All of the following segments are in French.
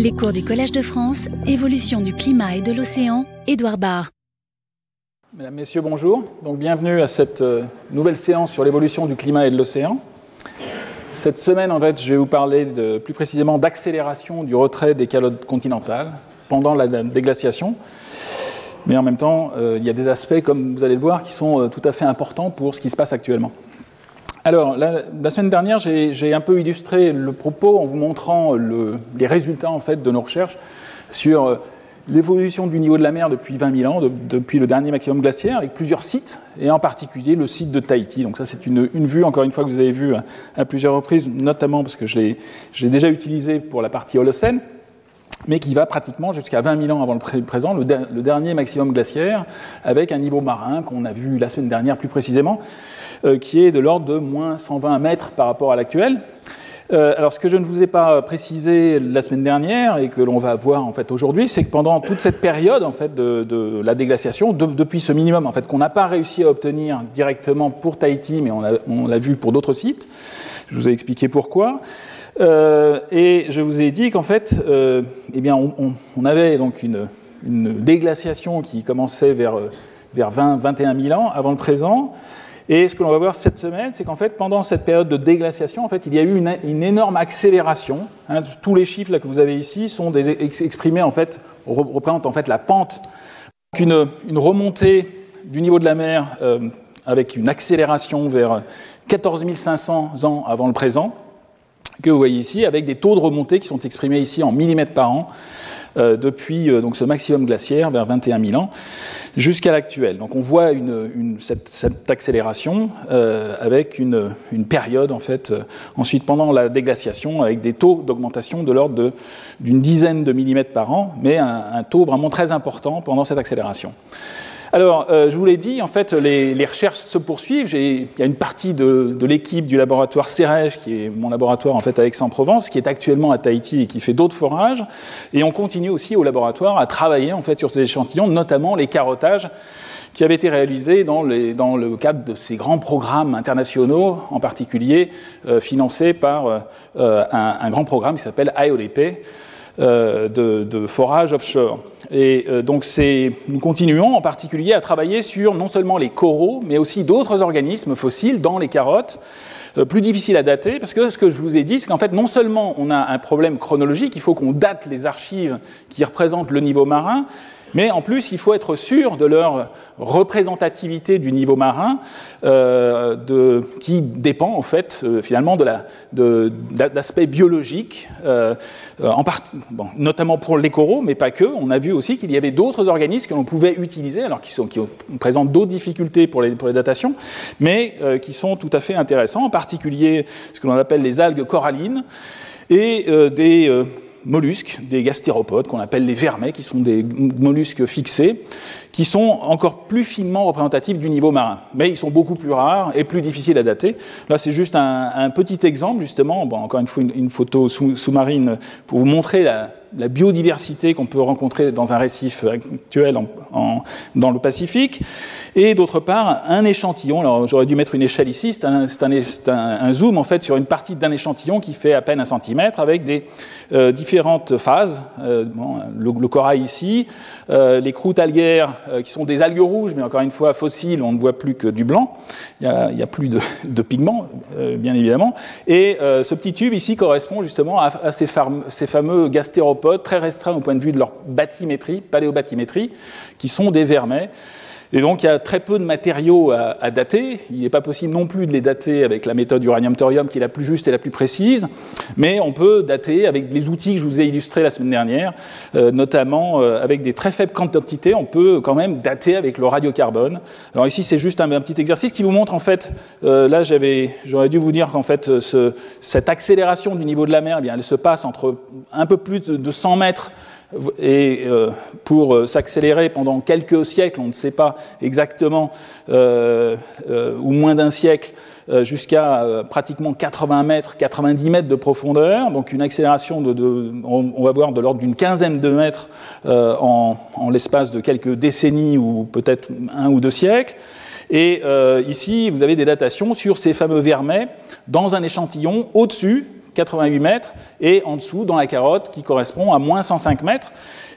Les cours du Collège de France, évolution du climat et de l'océan, Édouard Barr. Mesdames, Messieurs, bonjour. Donc, bienvenue à cette euh, nouvelle séance sur l'évolution du climat et de l'océan. Cette semaine, en fait, je vais vous parler plus précisément d'accélération du retrait des calottes continentales pendant la déglaciation. Mais en même temps, euh, il y a des aspects, comme vous allez le voir, qui sont euh, tout à fait importants pour ce qui se passe actuellement. Alors, la, semaine dernière, j'ai un peu illustré le propos en vous montrant les résultats en fait, de nos recherches sur euh, l'évolution du niveau de la mer depuis 20 000 ans, depuis le dernier maximum glaciaire, avec plusieurs sites, et en particulier le site de Tahiti. Donc ça, c'est une, vue, encore une fois, que vous avez vue à, plusieurs reprises, notamment parce que je l'ai déjà utilisé pour la partie Holocène, mais qui va pratiquement jusqu'à 20 000 ans avant le présent, le, dernier maximum glaciaire, avec un niveau marin qu'on a vu la semaine dernière plus précisément, qui est de l'ordre de moins 120 mètres par rapport à l'actuel. Euh, alors, ce que je ne vous ai pas précisé la semaine dernière et que l'on va voir en fait aujourd'hui, c'est que pendant toute cette période en fait de, la déglaciation, depuis ce minimum en fait qu'on n'a pas réussi à obtenir directement pour Tahiti, mais on l'a vu pour d'autres sites. Je vous ai expliqué pourquoi. Euh, et je vous ai dit qu'en fait, eh bien, on, avait donc une, une, déglaciation qui commençait vers, vers 20, 21 000 ans avant le présent, et ce que l'on va voir cette semaine, c'est qu'en fait, pendant cette période de déglaciation, en fait, il y a eu une, énorme accélération. Hein. tous les chiffres là, que vous avez ici sont exprimés, en fait, représentent en fait la pente, une, une remontée du niveau de la mer euh, avec une accélération vers 14 500 ans avant le présent, que vous voyez ici, avec des taux de remontée qui sont exprimés ici en millimètres par an. Euh, depuis euh, donc ce maximum glaciaire vers 21 000 ans jusqu'à l'actuel. Donc on voit une, cette, accélération euh, avec une, période en fait ensuite pendant la déglaciation avec des taux d'augmentation de l'ordre d'une dizaine de millimètres par an, mais un, un taux vraiment très important pendant cette accélération. Alors, euh, je vous l'ai dit, en fait, les, recherches se poursuivent. Il y a une partie de, l'équipe du laboratoire CEREJ, qui est mon laboratoire en fait à Aix-en-Provence, qui est actuellement à Tahiti et qui fait d'autres forages. Et on continue aussi au laboratoire à travailler en fait sur ces échantillons, notamment les carottages qui avaient été réalisés dans, le cadre de ces grands programmes internationaux, en particulier euh, financés par euh, un, grand programme qui s'appelle IODP, de, de forage offshore. Et euh, donc nous continuons en particulier à travailler sur non seulement les coraux, mais aussi d'autres organismes fossiles dans les carottes, euh, plus difficiles à dater, parce que ce que je vous ai dit, c'est qu'en fait, non seulement on a un problème chronologique, il faut qu'on date les archives qui représentent le niveau marin, mais en plus, il faut être sûr de leur représentativité du niveau marin, euh, qui dépend en fait euh, finalement d'aspects biologiques, euh, notamment pour les coraux, mais pas que. On a vu aussi qu'il y avait d'autres organismes que l'on pouvait utiliser, alors qui, présentent d'autres difficultés pour les, pour les datations, mais qui sont tout à fait intéressants, en particulier ce que l'on appelle les algues corallines et des mollusques, des gastéropodes qu'on appelle les vermets, qui sont des mollusques fixés, qui sont encore plus finement représentatifs du niveau marin. Mais ils sont beaucoup plus rares et plus difficiles à dater. Là, c'est juste un, petit exemple, justement, encore une fois, une, photo sous-marine pour vous montrer la, la biodiversité qu'on peut rencontrer dans un récif actuel dans le Pacifique, et d'autre part un échantillon. J'aurais dû mettre une échelle ici. C'est un, zoom en fait sur une partie d'un échantillon qui fait à peine un centimètre avec des euh, différentes phases. Euh, le, corail ici, euh, les croûtes algaires qui sont des algues rouges, mais encore une fois fossiles, on ne voit plus que du blanc. Il n'y a, plus de, pigments, bien évidemment. Et ce petit tube ici correspond justement à, ces fameux gastéropodes très restreints au point de vue de leur bathymétrie, paléobathymétrie, qui sont des vermets. Et donc il y a très peu de matériaux à, dater. Il n'est pas possible non plus de les dater avec la méthode uranium-thorium qui est la plus juste et la plus précise, mais on peut dater avec les outils que je vous ai illustrés la semaine dernière, euh, notamment euh, avec des très faibles quantités, on peut quand même dater avec le radiocarbone. Alors ici c'est juste un, petit exercice qui vous montre en fait, euh, là j'avais, j'aurais dû vous dire qu'en fait ce, cette accélération du niveau de la mer, eh bien, elle se passe entre un peu plus de 100 mètres et euh, pour euh, s'accélérer pendant quelques siècles, on ne sait pas exactement, euh, ou moins d'un siècle, jusqu'à pratiquement 80 mètres, 90 mètres de profondeur, donc une accélération de, on, va voir de l'ordre d'une quinzaine de mètres en, l'espace de quelques décennies ou peut-être un ou deux siècles. Et ici, vous avez des datations sur ces fameux vermets dans un échantillon au-dessus 88 mètres, et en dessous, dans la carotte, qui correspond à moins 105 mètres.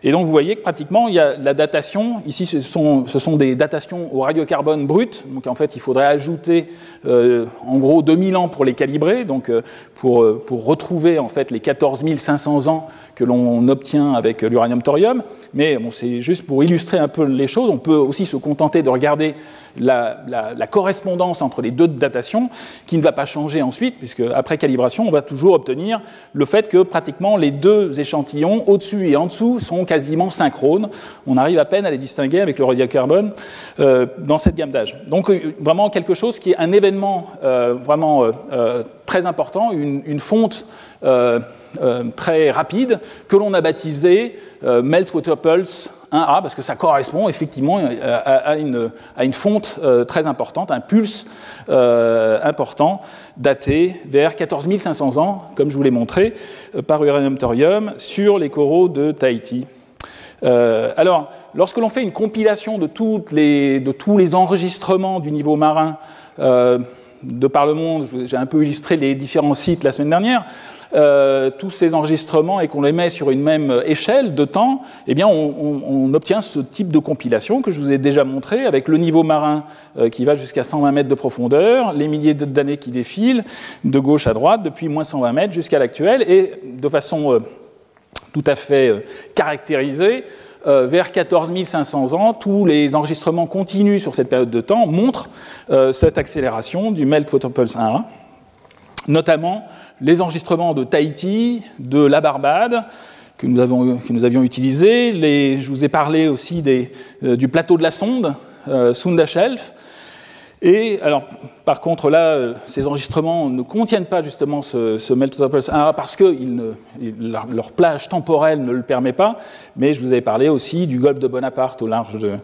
Et donc vous voyez que pratiquement, il y a la datation, ici ce sont, des datations au radiocarbone brut, donc en fait il faudrait ajouter euh, en gros 2000 ans pour les calibrer, donc euh, pour, euh, pour retrouver en fait les 14 500 ans que l'on obtient avec l'uranium-thorium. Mais c'est juste pour illustrer un peu les choses. On peut aussi se contenter de regarder la, la, correspondance entre les deux datations, qui ne va pas changer ensuite, puisque après calibration, on va toujours obtenir le fait que pratiquement les deux échantillons, au-dessus et en dessous, sont quasiment synchrones. On arrive à peine à les distinguer avec le radiocarbone euh, dans cette gamme d'âge. Donc euh, vraiment quelque chose qui est un événement euh, vraiment euh, très important, une, fonte euh, euh, très rapide que l'on a baptisé euh, Meltwater Pulse 1A parce que ça correspond effectivement à, une, à une, fonte très importante, un pulse important daté vers 14 500 ans, comme je vous l'ai montré, par uranium thorium sur les coraux de Tahiti. Alors, lorsque l'on fait une compilation de, les, de, tous les enregistrements du niveau marin de par le monde, j'ai un peu illustré les différents sites la semaine dernière, euh, tous ces enregistrements et qu'on les met sur une même échelle de temps, eh on, obtient ce type de compilation que je vous ai déjà montré avec le niveau marin euh, qui va jusqu'à 120 mètres de profondeur, les milliers d'années qui défilent de gauche à droite depuis moins 120 mètres jusqu'à l'actuel et de façon euh, tout à fait caractérisée. Euh, vers 14 500 ans, tous les enregistrements continus sur cette période de temps montrent euh, cette accélération du Meltwater Pulse 1, notamment les enregistrements de Tahiti, de la Barbade, que nous, avions utilisés. Je vous ai parlé aussi des, euh, du plateau de la sonde, Sunda Shelf. Et alors, par contre, là, euh, ces enregistrements ne contiennent pas justement ce, ce Meltwater Pulse 1 parce que leur, plage temporelle ne le permet pas. Mais je vous avais parlé aussi du golfe de Bonaparte au large de,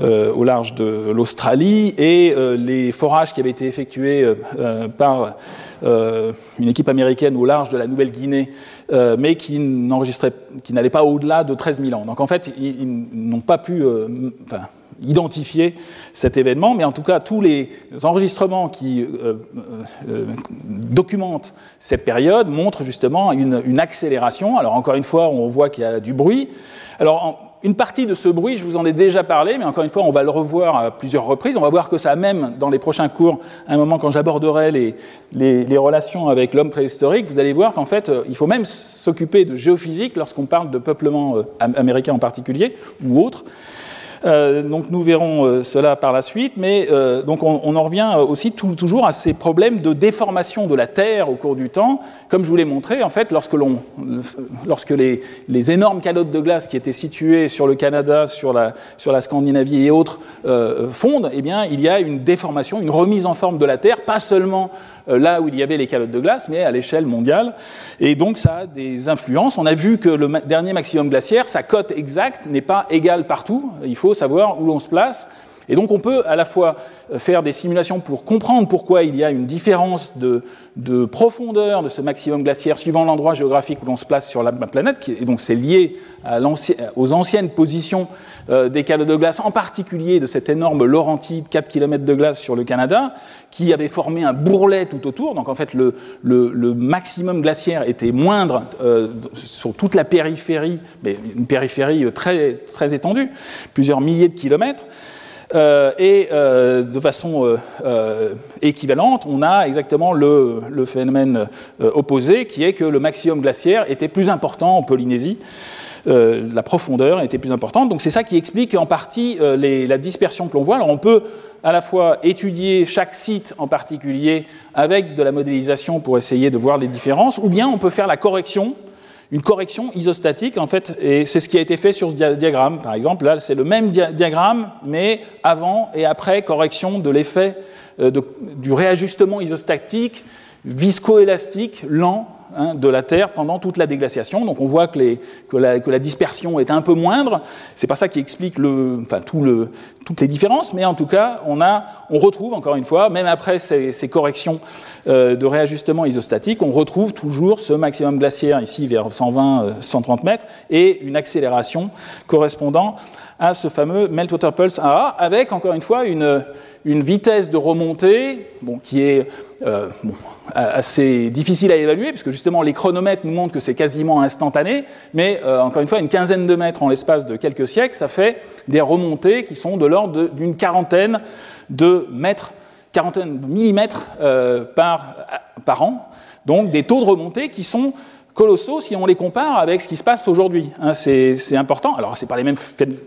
euh, l'Australie et euh, les forages qui avaient été effectués par une équipe américaine au large de la Nouvelle-Guinée, mais qui n'enregistrait, qui n'allait pas au-delà de 13 000 ans. Donc en fait, ils, ils n'ont pas pu, enfin, identifier cet événement, mais en tout cas, tous les enregistrements qui euh, euh, documentent cette période montrent justement une, accélération. Alors encore une fois, on voit qu'il y a du bruit. Alors une partie de ce bruit, je vous en ai déjà parlé, mais encore une fois, on va le revoir à plusieurs reprises. On va voir que ça, même dans les prochains cours, à un moment quand j'aborderai les, les, relations avec l'homme préhistorique, vous allez voir qu'en fait, euh, il faut même s'occuper de géophysique lorsqu'on parle de peuplement américain en particulier, ou autre. Euh, donc nous verrons euh, cela par la suite, mais euh, donc on, en revient aussi toujours à ces problèmes de déformation de la Terre au cours du temps. Comme je vous l'ai montré, en fait, lorsque, lorsque les, énormes calottes de glace qui étaient situées sur le Canada, sur la, Scandinavie et autres fondent, eh bien, il y a une déformation, une remise en forme de la Terre, pas seulement là où il y avait les calottes de glace, mais à l'échelle mondiale. Et donc ça a des influences. On a vu que le dernier maximum glaciaire, sa cote exacte n'est pas égale partout. Il faut savoir où l'on se place. Et donc on peut à la fois faire des simulations pour comprendre pourquoi il y a une différence de, de profondeur de ce maximum glaciaire suivant l'endroit géographique où l'on se place sur la planète, et donc c'est lié à aux anciennes positions euh, des calottes de glace, en particulier de cette énorme Laurentide, 4 km de glace sur le Canada, qui avait formé un bourrelet tout autour. Donc en fait le, le, le maximum glaciaire était moindre euh, sur toute la périphérie, mais une périphérie très, très étendue, plusieurs milliers de kilomètres. Euh, et euh, de façon euh, équivalente, on a exactement le, phénomène opposé, qui est que le maximum glaciaire était plus important en Polynésie. la profondeur était plus importante. Donc c'est ça qui explique en partie la dispersion que l'on voit. Alors on peut à la fois étudier chaque site en particulier avec de la modélisation pour essayer de voir les différences, ou bien on peut faire la correction une correction isostatique, en fait, et c'est ce qui a été fait sur ce diagramme, par exemple. Là, c'est le même dia diagramme, mais avant et après correction de l'effet euh, du réajustement isostatique viscoélastique lent hein, de la Terre pendant toute la déglaciation. Donc on voit que, la, dispersion est un peu moindre. C'est pas ça qui explique tout toutes les différences, mais en tout cas, on, a, retrouve encore une fois, même après ces, corrections euh, de réajustement isostatique, on retrouve toujours ce maximum glaciaire ici vers 120-130 euh, mètres et une accélération correspondant à ce fameux Meltwater Pulse AA, avec encore une fois une, vitesse de remontée qui est euh, assez difficile à évaluer, puisque justement les chronomètres nous montrent que c'est quasiment instantané, mais euh, encore une fois, une quinzaine de mètres en l'espace de quelques siècles, ça fait des remontées qui sont de l'ordre d'une quarantaine de mètres, quarantaine de millimètres euh, par, par an, donc des taux de remontée qui sont colossaux si on les compare avec ce qui se passe aujourd'hui. Hein, c'est important. Alors, c'est pas les mêmes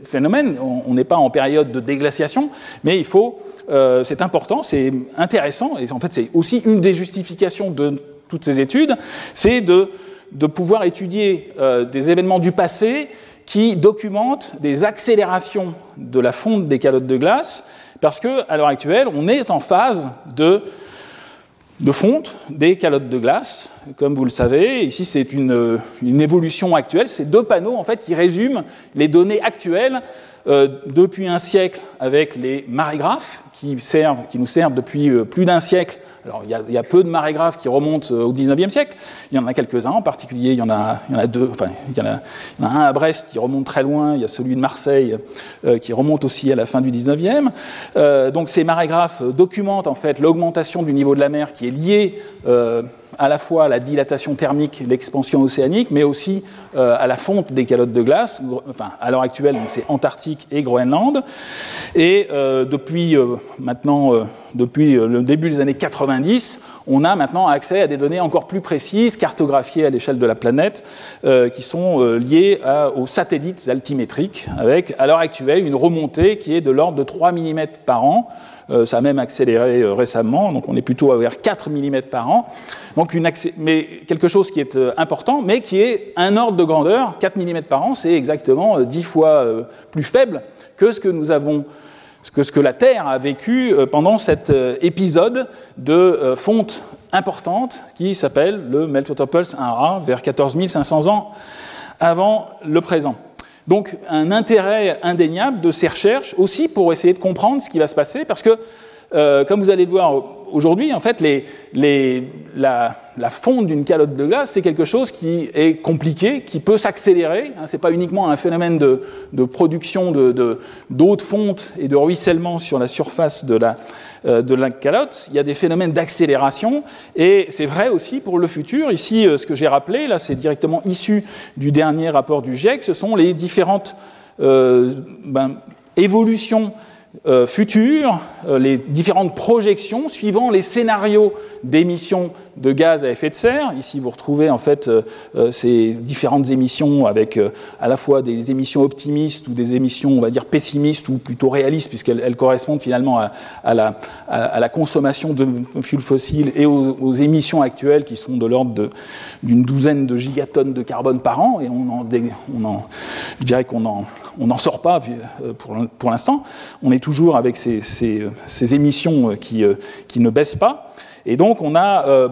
phénomènes. On n'est pas en période de déglaciation, mais il faut. Euh, c'est important, c'est intéressant, et en fait, c'est aussi une des justifications de toutes ces études, c'est de, de, pouvoir étudier euh, des événements du passé qui documentent des accélérations de la fonte des calottes de glace, parce que à l'heure actuelle, on est en phase de de fonte des calottes de glace, comme vous le savez. Ici, c'est une, une, évolution actuelle. C'est deux panneaux en fait qui résument les données actuelles euh, depuis un siècle avec les marégraphes qui, servent, qui nous servent depuis euh, plus d'un siècle. Alors, il y, a, il y, a, peu de marégraphes qui remontent euh, au 19e siècle. Il y en a quelques-uns en particulier. Il y en a, il y en a deux. Enfin, il y en a, il y en a, un à Brest qui remonte très loin. Il y a celui de Marseille qui remonte aussi à la fin du 19e. Euh, donc, ces marégraphes documentent en fait l'augmentation du niveau de la mer qui est liée à la fois la dilatation thermique, l'expansion océanique, mais aussi euh, à la fonte des calottes de glace. Enfin, à l'heure actuelle, c'est Antarctique et Groenland. Et euh, depuis euh, maintenant, depuis le début des années 90, on a maintenant accès à des données encore plus précises, cartographiées à l'échelle de la planète, qui sont liées aux satellites altimétriques, avec à l'heure actuelle une remontée qui est de l'ordre de 3 mm par an. Euh, ça a même accéléré récemment, donc on est plutôt vers 4 mm par an. Donc quelque chose qui est important, mais qui est un ordre de grandeur, 4 mm par an, c'est exactement 10 fois plus faible que ce que nous avons que, ce que la Terre a vécu pendant cet épisode de fonte importante qui s'appelle le Meltwater Pulse 1A vers 14 500 ans avant le présent. Donc un intérêt indéniable de ces recherches aussi pour essayer de comprendre ce qui va se passer parce que euh, comme vous allez le voir aujourd'hui, en fait, les, les, la, la, fonte d'une calotte de glace, c'est quelque chose qui est compliqué, qui peut s'accélérer. Hein, ce n'est pas uniquement un phénomène de, de production d'eau de, de, de, fonte et de ruissellement sur la surface de la, de la calotte. Il y a des phénomènes d'accélération et c'est vrai aussi pour le futur. Ici, euh, ce que j'ai rappelé, là, c'est directement issu du dernier rapport du GIEC. Ce sont les différentes euh, ben, évolutions euh, euh, les différentes projections suivant les scénarios d'émissions de gaz à effet de serre. Ici, vous retrouvez en fait euh, ces différentes émissions avec à la fois des émissions optimistes ou des émissions, on va dire, pessimistes ou plutôt réalistes, puisqu'elles correspondent finalement à, la, consommation de fuels fossiles et aux, aux émissions actuelles qui sont de l'ordre d'une douzaine de gigatonnes de carbone par an. Et on en, on en je dirais qu'on en on n'en sort pas pour, pour l'instant. On est toujours avec ces, ces émissions qui, qui, ne baissent pas. Et donc on a, euh,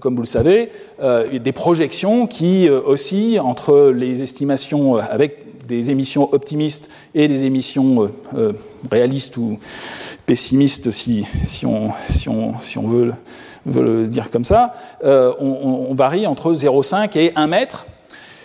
comme vous le savez, euh, des projections qui euh, oscillent entre les estimations avec des émissions optimistes et des émissions réalistes ou pessimistes, si, on, veut, le dire comme ça. On, varie entre 0,5 et 1 mètre.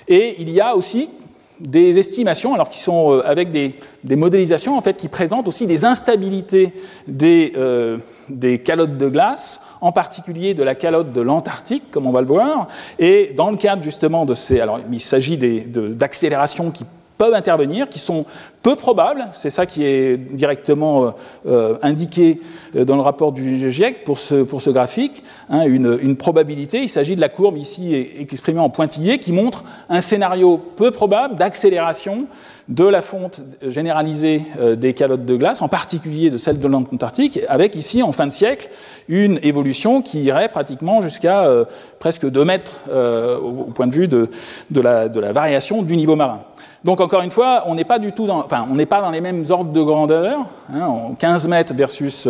Et il y a aussi des estimations, alors qui sont euh, avec des, modélisations en fait qui présentent aussi des instabilités des, euh, des calottes de glace, en particulier de la calotte de l'Antarctique, comme on va le voir. Et dans le cadre justement de ces, alors il s'agit d'accélérations qui peuvent intervenir, qui sont peu probables, c'est ça qui est directement euh, euh indiqué euh, dans le rapport du GIEC pour ce, pour ce graphique, hein, une, une, probabilité, il s'agit de la courbe ici exprimée en pointillé, qui montre un scénario peu probable d'accélération de la fonte généralisée euh, des calottes de glace, en particulier de celle de l'Antarctique, avec ici, en fin de siècle, une évolution qui irait pratiquement jusqu'à euh, presque 2 mètres euh, au, point de vue de, de, la, de la variation du niveau marin. Donc encore une fois, on n'est pas du tout dans, enfin, on n'est pas dans les mêmes ordres de grandeur. Hein, 15 mètres versus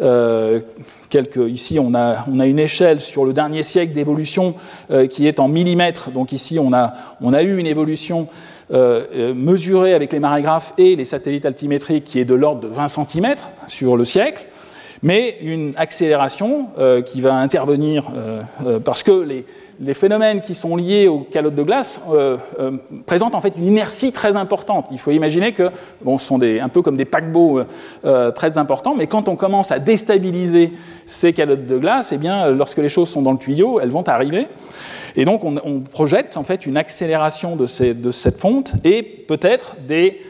euh, quelques. Ici, on a, on a une échelle sur le dernier siècle d'évolution euh, qui est en millimètres. Donc ici, on a, on a eu une évolution euh, euh mesurée avec les marégraphes et les satellites altimétriques qui est de l'ordre de 20 cm sur le siècle mais une accélération euh, qui va intervenir euh, euh, parce que les, les phénomènes qui sont liés aux calottes de glace euh, euh, présentent en fait une inertie très importante. Il faut imaginer que bon, ce sont un peu comme des paquebots euh, très importants, mais quand on commence à déstabiliser ces calottes de glace, eh bien, lorsque les choses sont dans le tuyau, elles vont arriver. Et donc on, projette en fait une accélération de, cette fonte et peut-être des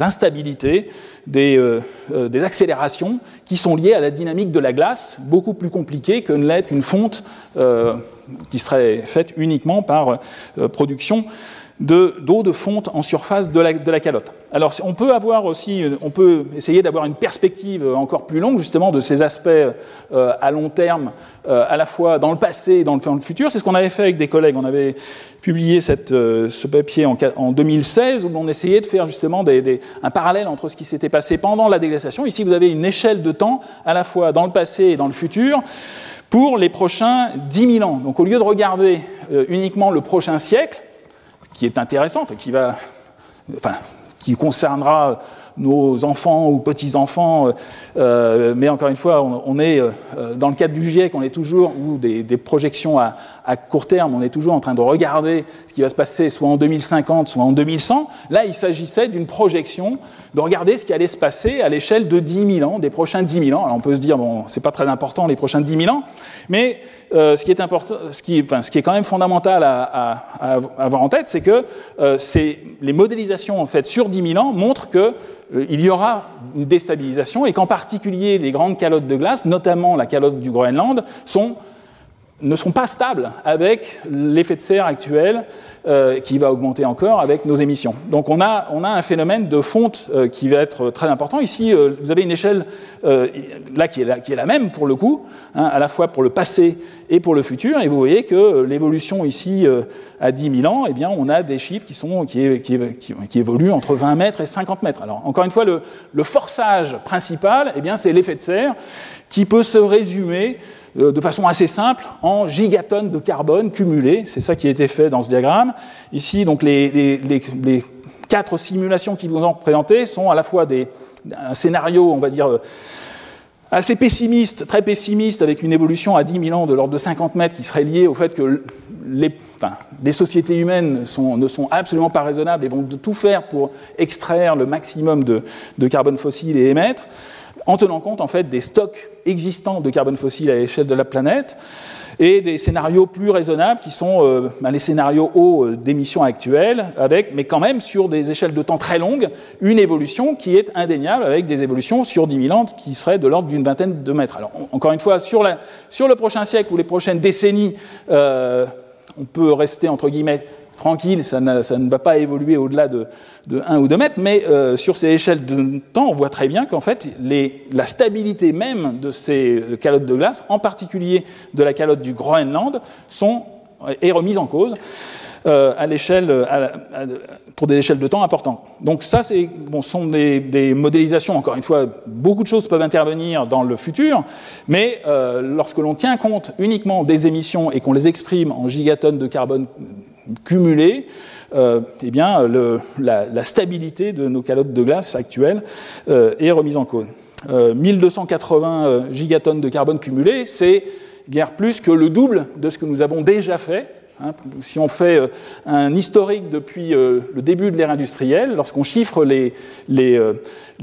instabilités des, des, accélérations qui sont liées à la dynamique de la glace, beaucoup plus compliquée que ne l'est une fonte qui serait faite uniquement par production d'eau de, fonte en surface de la, de la, calotte. Alors on peut avoir aussi, on peut essayer d'avoir une perspective encore plus longue justement de ces aspects euh, à long terme, euh, à la fois dans le passé et dans le, futur. C'est ce qu'on avait fait avec des collègues. On avait publié euh, ce papier en, en, 2016 où on essayait de faire justement un parallèle entre ce qui s'était passé pendant la déglaciation. Ici vous avez une échelle de temps à la fois dans le passé et dans le futur pour les prochains 10 000 ans. Donc au lieu de regarder uniquement le prochain siècle, qui est intéressante, qui va, enfin, qui concernera nos enfants ou petits-enfants, euh, euh, mais encore une fois, on, est euh, dans le cadre du GIEC, on est toujours, ou des, projections à, à, court terme, on est toujours en train de regarder ce qui va se passer soit en 2050, soit en 2100. Là, il s'agissait d'une projection, de regarder ce qui allait se passer à l'échelle de 10 000 ans, des prochains 10 000 ans. Alors on peut se dire, bon, c'est pas très important les prochains 10 000 ans, mais euh, ce, qui est important, ce, qui, enfin, ce qui est quand même fondamental à, avoir en tête, c'est que euh, les modélisations en fait sur 10 000 ans montrent que euh, il y aura une déstabilisation et qu'en particulier les grandes calottes de glace, notamment la calotte du Groenland, sont ne sont pas stables avec l'effet de serre actuel euh, qui va augmenter encore avec nos émissions. Donc on a, a un phénomène de fonte euh, qui va être très important. Ici, euh, vous avez une échelle là, qui est la, qui est même pour le coup, hein, à la fois pour le passé et pour le futur. Et vous voyez que l'évolution ici à 10 000 ans, eh bien, on a des chiffres qui, sont, qui, qui, évoluent entre 20 mètres et 50 mètres. Alors encore une fois, le, le forçage principal, eh c'est l'effet de serre qui peut se résumer de façon assez simple en gigatonnes de carbone cumulées. C'est ça qui a été fait dans ce diagramme. Ici, donc, les, quatre simulations qui vous ont présenté sont à la fois des, un scénario, on va dire, euh, assez pessimiste, très pessimiste, avec une évolution à 10 000 ans de l'ordre de 50 mètres qui serait liée au fait que les, sociétés humaines ne sont absolument pas raisonnables et vont tout faire pour extraire le maximum de carbone fossile et émettre en tenant compte en fait des stocks existants de carbone fossile à l'échelle de la planète et des scénarios plus raisonnables qui sont euh, ben, les scénarios hauts euh, d'émissions actuelles, mais quand même sur des échelles de temps très longues, une évolution qui est indéniable avec des évolutions sur 10 000 ans qui seraient de l'ordre d'une vingtaine de mètres. Alors, encore une fois, sur, le prochain siècle ou les prochaines décennies, euh, on peut rester entre guillemets tranquille, ça, ne va pas évoluer au-delà de, de 1 ou 2 mètres, mais euh, sur ces échelles de temps, on voit très bien qu'en fait, la stabilité même de ces calottes de glace, en particulier de la calotte du Groenland, sont, est remise en cause. Euh, à l'échelle, pour des échelles de temps importantes. Donc ça, c'est, bon, sont des, modélisations. Encore une fois, beaucoup de choses peuvent intervenir dans le futur, mais euh, lorsque l'on tient compte uniquement des émissions et qu'on les exprime en gigatonnes de carbone cumulées, euh, eh bien, la, stabilité de nos calottes de glace actuelles euh, est remise en cause. Euh, 1280 gigatonnes de carbone cumulées, c'est guère plus que le double de ce que nous avons déjà fait. Hein, si on fait euh, un historique depuis euh, le début de l'ère industrielle, lorsqu'on chiffre les, euh,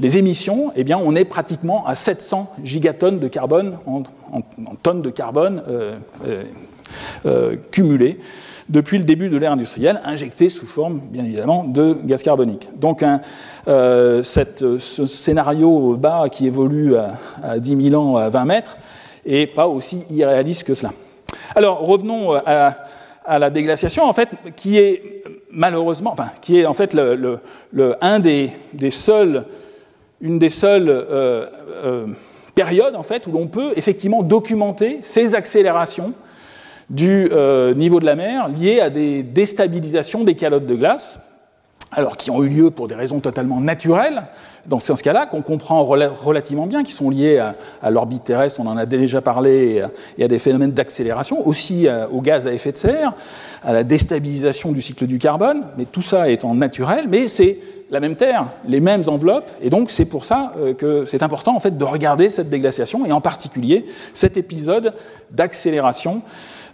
émissions, eh on est pratiquement à 700 gigatonnes de carbone en tonnes de carbone cumulées depuis le début de l'ère industrielle, injectée sous forme, bien évidemment, de gaz carbonique. Donc, un, euh, cette, ce scénario bas qui évolue à, à, 10 000 ans à 20 mètres n'est pas aussi irréaliste que cela. Alors, revenons à, à, la déglaciation, en fait, qui est malheureusement, enfin, qui est en fait le, un des, des, seuls, une des seules euh, euh, périodes, en fait, où l'on peut effectivement documenter ces accélérations du euh, niveau de la mer liées à des déstabilisations des calottes de glace, alors qui ont eu lieu pour des raisons totalement naturelles, dans ce cas-là, qu'on comprend relativement bien, qui sont liées à, l'orbite terrestre, on en a déjà parlé, et à, des phénomènes d'accélération, aussi à, au gaz à effet de serre, à la déstabilisation du cycle du carbone, mais tout ça étant naturel, mais c'est la même Terre, les mêmes enveloppes, et donc c'est pour ça euh, que c'est important en fait de regarder cette déglaciation, et en particulier cet épisode d'accélération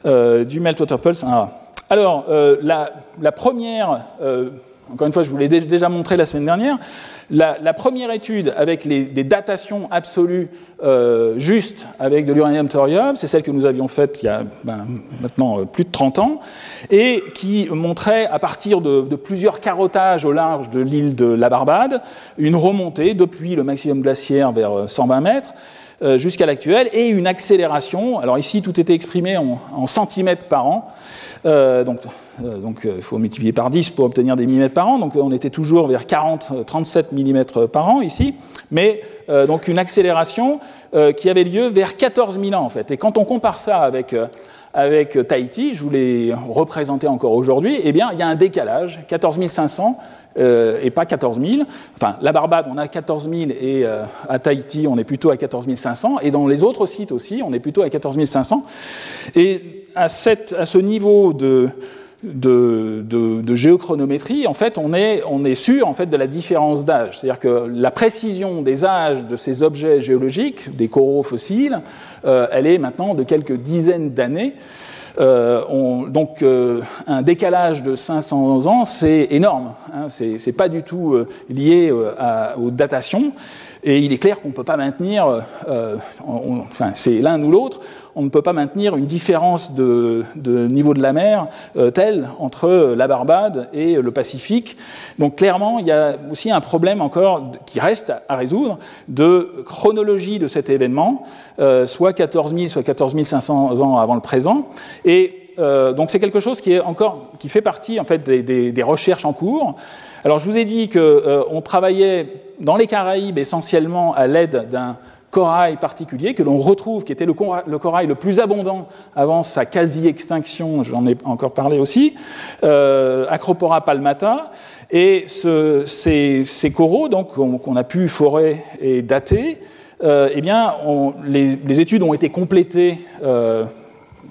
du Meltwater Pulse 1A. Alors, la, la, première encore une fois, je vous l'ai déjà montré la semaine dernière, la, première étude avec des datations absolues euh, justes avec de l'uranium-thorium, c'est celle que nous avions faite il y a ben, maintenant euh, plus de 30 ans, et qui montrait à partir de, plusieurs carottages au large de l'île de la Barbade une remontée depuis le maximum glaciaire vers 120 euh, mètres jusqu'à l'actuel, et une accélération. Alors ici, tout était exprimé en, en centimètres par an. Euh, donc, euh, donc il faut multiplier par 10 pour obtenir des millimètres par an. Donc on était toujours vers 40, 37 millimètres par an ici, mais euh, donc une accélération qui avait lieu vers 14 000 ans en fait. Et quand on compare ça avec avec Tahiti, je vous l'ai représenté encore aujourd'hui, eh bien, il y a un décalage, 14 500 et pas 14 000. Enfin, la Barbade, on a 14 000 et à Tahiti, on est plutôt à 14 500. Et dans les autres sites aussi, on est plutôt à 14 500. Et à, ce niveau de, géochronométrie, en fait, on est, sûr en fait, de la différence d'âge. C'est-à-dire que la précision des âges de ces objets géologiques, des coraux fossiles, euh, elle est maintenant de quelques dizaines d'années. Euh, donc euh, un décalage de 500 ans, c'est énorme. Hein, c'est pas du tout lié aux datations. Et il est clair qu'on ne peut pas maintenir, enfin c'est l'un ou l'autre, on ne peut pas maintenir une différence de, niveau de la mer euh, telle entre la Barbade et le Pacifique. Donc clairement, il y a aussi un problème encore qui reste à résoudre de chronologie de cet événement, euh, soit 14 000, soit 14 500 ans avant le présent. Et euh, donc c'est quelque chose qui est encore qui fait partie en fait des, des recherches en cours. Alors je vous ai dit qu'on travaillait dans les Caraïbes essentiellement à l'aide d'un corail particulier que l'on retrouve, qui était le corail, le plus abondant avant sa quasi-extinction, j'en ai encore parlé aussi, euh, Acropora palmata. Et ce, ces, coraux, donc qu'on a pu forer et dater, euh, eh bien, les, études ont été complétées euh,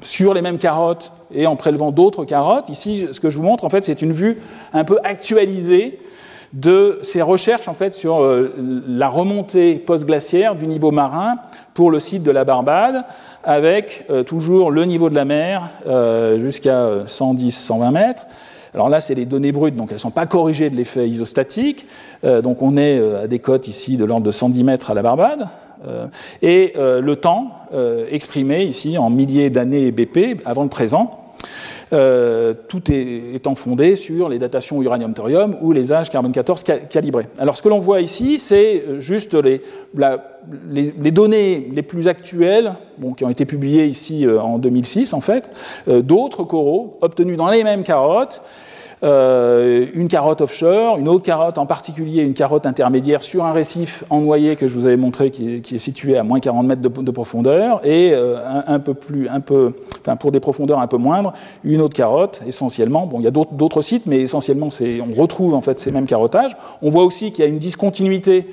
sur les mêmes carottes et en prélevant d'autres carottes. Ici, ce que je vous montre, en fait, c'est une vue un peu actualisée de ces recherches en fait sur euh, la remontée post-glaciaire du niveau marin pour le site de la Barbade, avec euh, toujours le niveau de la mer euh, jusqu'à 110-120 mètres. Alors là, c'est les données brutes, donc elles ne sont pas corrigées de l'effet isostatique. donc on est à des cotes ici de l'ordre de 110 mètres à la Barbade. et le temps exprimé ici en milliers d'années BP avant le présent. Euh, tout étant fondé sur les datations uranium-thorium ou les âges carbone-14 calibrés. Alors ce que l'on voit ici, c'est juste les, données les plus actuelles, qui ont été publiées ici euh, en 2006 en fait, euh, d'autres coraux obtenus dans les mêmes carottes, euh, une carotte offshore, une autre carotte, en particulier une carotte intermédiaire sur un récif en noyer que je vous avais montré qui est, situé à moins 40 mètres de, profondeur, et euh, un, peu plus, un peu, enfin pour des profondeurs un peu moindres, une autre carotte essentiellement. Bon, il y a d'autres sites, mais essentiellement on retrouve en fait ces mêmes carottages. On voit aussi qu'il y a une discontinuité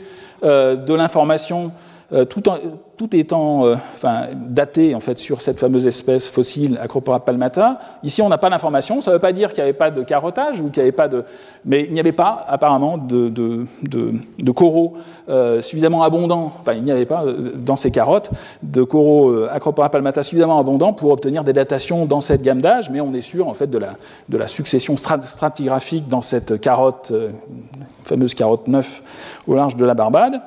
euh, de l'information euh, tout, étant euh, enfin, daté en fait, sur cette fameuse espèce fossile Acropora palmata. Ici, on n'a pas d'information. Ça ne veut pas dire qu'il n'y avait pas de carottage ou qu'il n'y avait pas de. Mais il n'y avait pas, apparemment, de, de, coraux euh, suffisamment abondants. Enfin, il n'y avait pas dans ces carottes de coraux Acropora palmata suffisamment abondants pour obtenir des datations dans cette gamme d'âge. Mais on est sûr, en fait, de la, de la succession stratigraphique dans cette carotte, fameuse carotte 9 au large de la Barbade.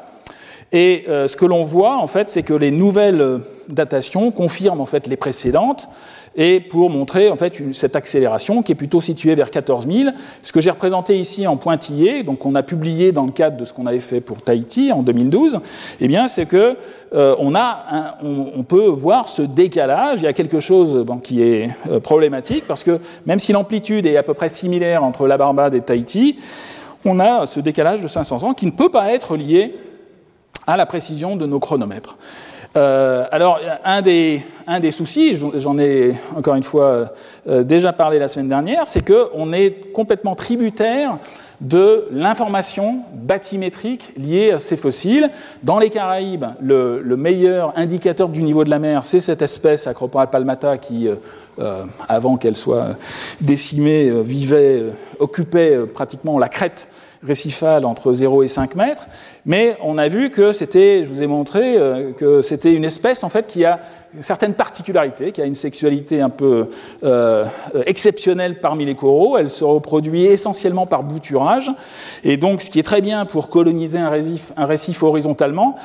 Et euh, ce que l'on voit, en fait, c'est que les nouvelles euh, datations confirment en fait les précédentes, et pour montrer en fait cette accélération qui est plutôt située vers 14 000. Ce que j'ai représenté ici en pointillé, donc on a publié dans le cadre de ce qu'on avait fait pour Tahiti en 2012, eh bien c'est que euh, on, a on, peut voir ce décalage. Il y a quelque chose qui est problématique parce que même si l'amplitude est à peu près similaire entre la Barbade et Tahiti, on a ce décalage de 500 ans qui ne peut pas être lié à la précision de nos chronomètres. Euh, alors, un des, un soucis, j'en ai encore une fois euh, déjà parlé la semaine dernière, c'est qu'on est complètement tributaire de l'information bathymétrique liée à ces fossiles. Dans les Caraïbes, le, meilleur indicateur du niveau de la mer, c'est cette espèce Acropora palmata qui, euh, avant qu'elle soit décimée, vivait, occupait pratiquement la crête récifale entre 0 et 5 mètres, mais on a vu que c'était, je vous ai montré, euh, que c'était une espèce en fait qui a certaines particularités, qui a une sexualité un peu euh, exceptionnelle parmi les coraux. Elle se reproduit essentiellement par bouturage, et donc ce qui est très bien pour coloniser un récif horizontalement,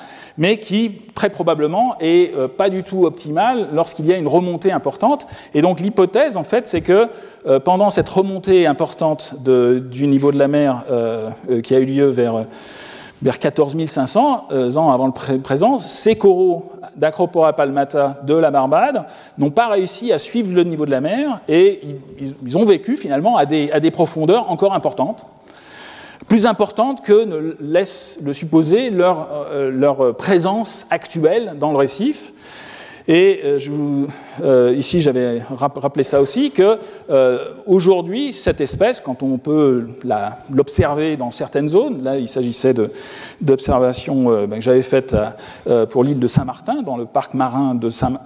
mais qui très probablement est euh, pas du tout optimal lorsqu'il y a une remontée importante. Et donc l'hypothèse, en fait, c'est que euh, pendant cette remontée importante du niveau de la mer euh, qui a eu lieu vers, vers 14 500 ans avant le présent, ces coraux d'Acropora palmata de la Barbade n'ont pas réussi à suivre le niveau de la mer et ils, ont vécu finalement à des profondeurs encore importantes plus importante que ne laisse le supposer leur, euh, leur présence actuelle dans le récif. Et euh, euh, ici, j'avais rappelé ça aussi, que aujourd'hui, cette espèce, quand on peut l'observer dans certaines zones, là, il s'agissait d'observations ben, que j'avais faites pour l'île de Saint-Martin, dans le parc marin de, Saint,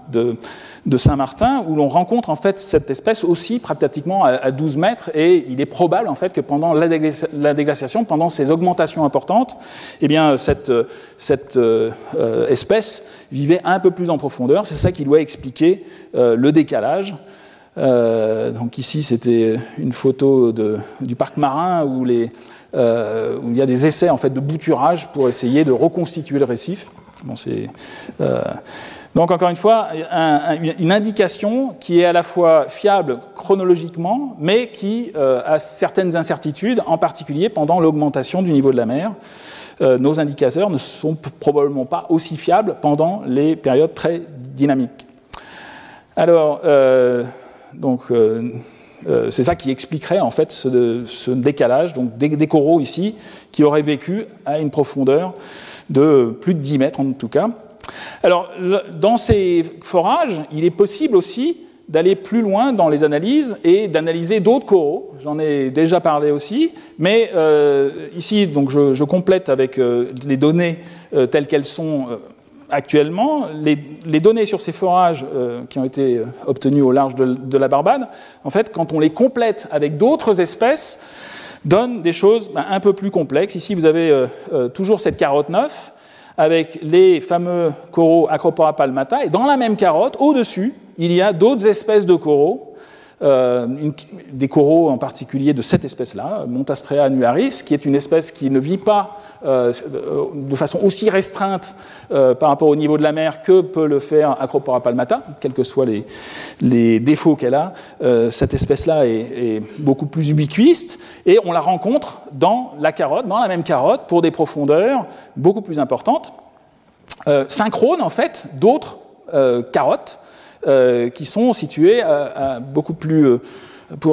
de Saint-Martin, où l'on rencontre en fait cette espèce aussi pratiquement à 12 mètres, et il est probable en fait que pendant la déglaciation, pendant ces augmentations importantes, eh bien cette, euh, espèce vivait un peu plus en profondeur. C'est ça qui doit expliquer euh, le décalage. Euh, donc ici, c'était une photo du parc marin où, il y a des essais en fait de bouturage pour essayer de reconstituer le récif. Bon, c'est donc encore une fois, une indication qui est à la fois fiable chronologiquement, mais qui euh, a certaines incertitudes, en particulier pendant l'augmentation du niveau de la mer. Euh, nos indicateurs ne sont probablement pas aussi fiables pendant les périodes très dynamiques. Alors, euh, donc, c'est ça qui expliquerait en fait ce, décalage, donc des, des, coraux ici qui auraient vécu à une profondeur de plus de 10 mètres en tout cas. Alors, dans ces forages, il est possible aussi d'aller plus loin dans les analyses et d'analyser d'autres coraux. J'en ai déjà parlé aussi, mais euh, ici, donc, je, complète avec euh, les données euh, telles qu'elles sont actuellement. Les, données sur ces forages qui ont été obtenus au large de, la Barbade, en fait, quand on les complète avec d'autres espèces, donnent des choses ben, un peu plus complexes. Ici, vous avez toujours cette carotte 9 avec les fameux coraux Acropora palmata, et dans la même carotte, au-dessus, il y a d'autres espèces de coraux, euh, des coraux en particulier de cette espèce-là, Montastrea annuaris, qui est une espèce qui ne vit pas euh, de façon aussi restreinte euh, par rapport au niveau de la mer que peut le faire Acropora palmata, quels que soient les, défauts qu'elle a. cette espèce-là est, est, beaucoup plus ubiquiste et on la rencontre dans la carotte, dans la même carotte, pour des profondeurs beaucoup plus importantes, synchrones en fait d'autres carottes euh, qui sont situés à, beaucoup plus, euh,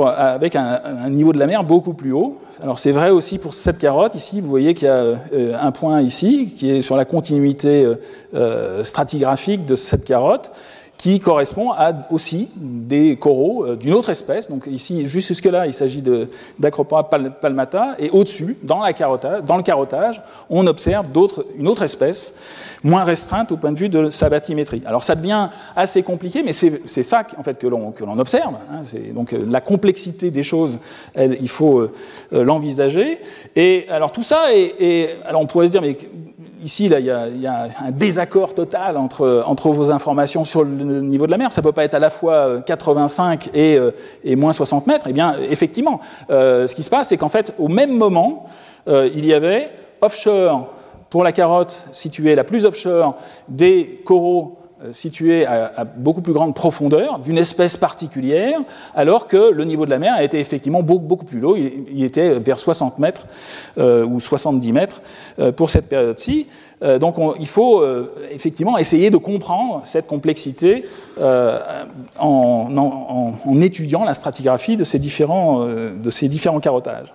avec un, niveau de la mer beaucoup plus haut. Alors c'est vrai aussi pour cette carotte ici. Vous voyez qu'il y a euh, un point ici qui est sur la continuité stratigraphique de cette carotte qui correspond à aussi des coraux euh, d'une autre espèce. Donc ici, jusque-là, il s'agit d'Acropora palmata, et au-dessus, dans, dans, le carottage, on observe une autre espèce, moins restreinte au point de vue de sa bathymétrie. Alors ça devient assez compliqué, mais c'est ça en fait, que l'on observe. Hein. donc euh, la complexité des choses, il faut euh, l'envisager. Et alors tout ça, est, alors on pourrait se dire, mais ici, là, il y, a, un désaccord total entre, entre vos informations sur le niveau de la mer. Ça ne peut pas être à la fois 85 euh, et, euh, et moins 60 mètres. Eh bien, effectivement, euh, ce qui se passe, c'est qu'en fait, au même moment, il y avait offshore, pour la carotte située la plus offshore, des coraux situé à, beaucoup plus grande profondeur, d'une espèce particulière, alors que le niveau de la mer a été effectivement beaucoup, beaucoup plus haut, il, était vers 60 mètres euh, ou 70 mètres euh, pour cette période-ci. donc il faut effectivement essayer de comprendre cette complexité en, en, étudiant la stratigraphie de ces différents, de ces différents carottages.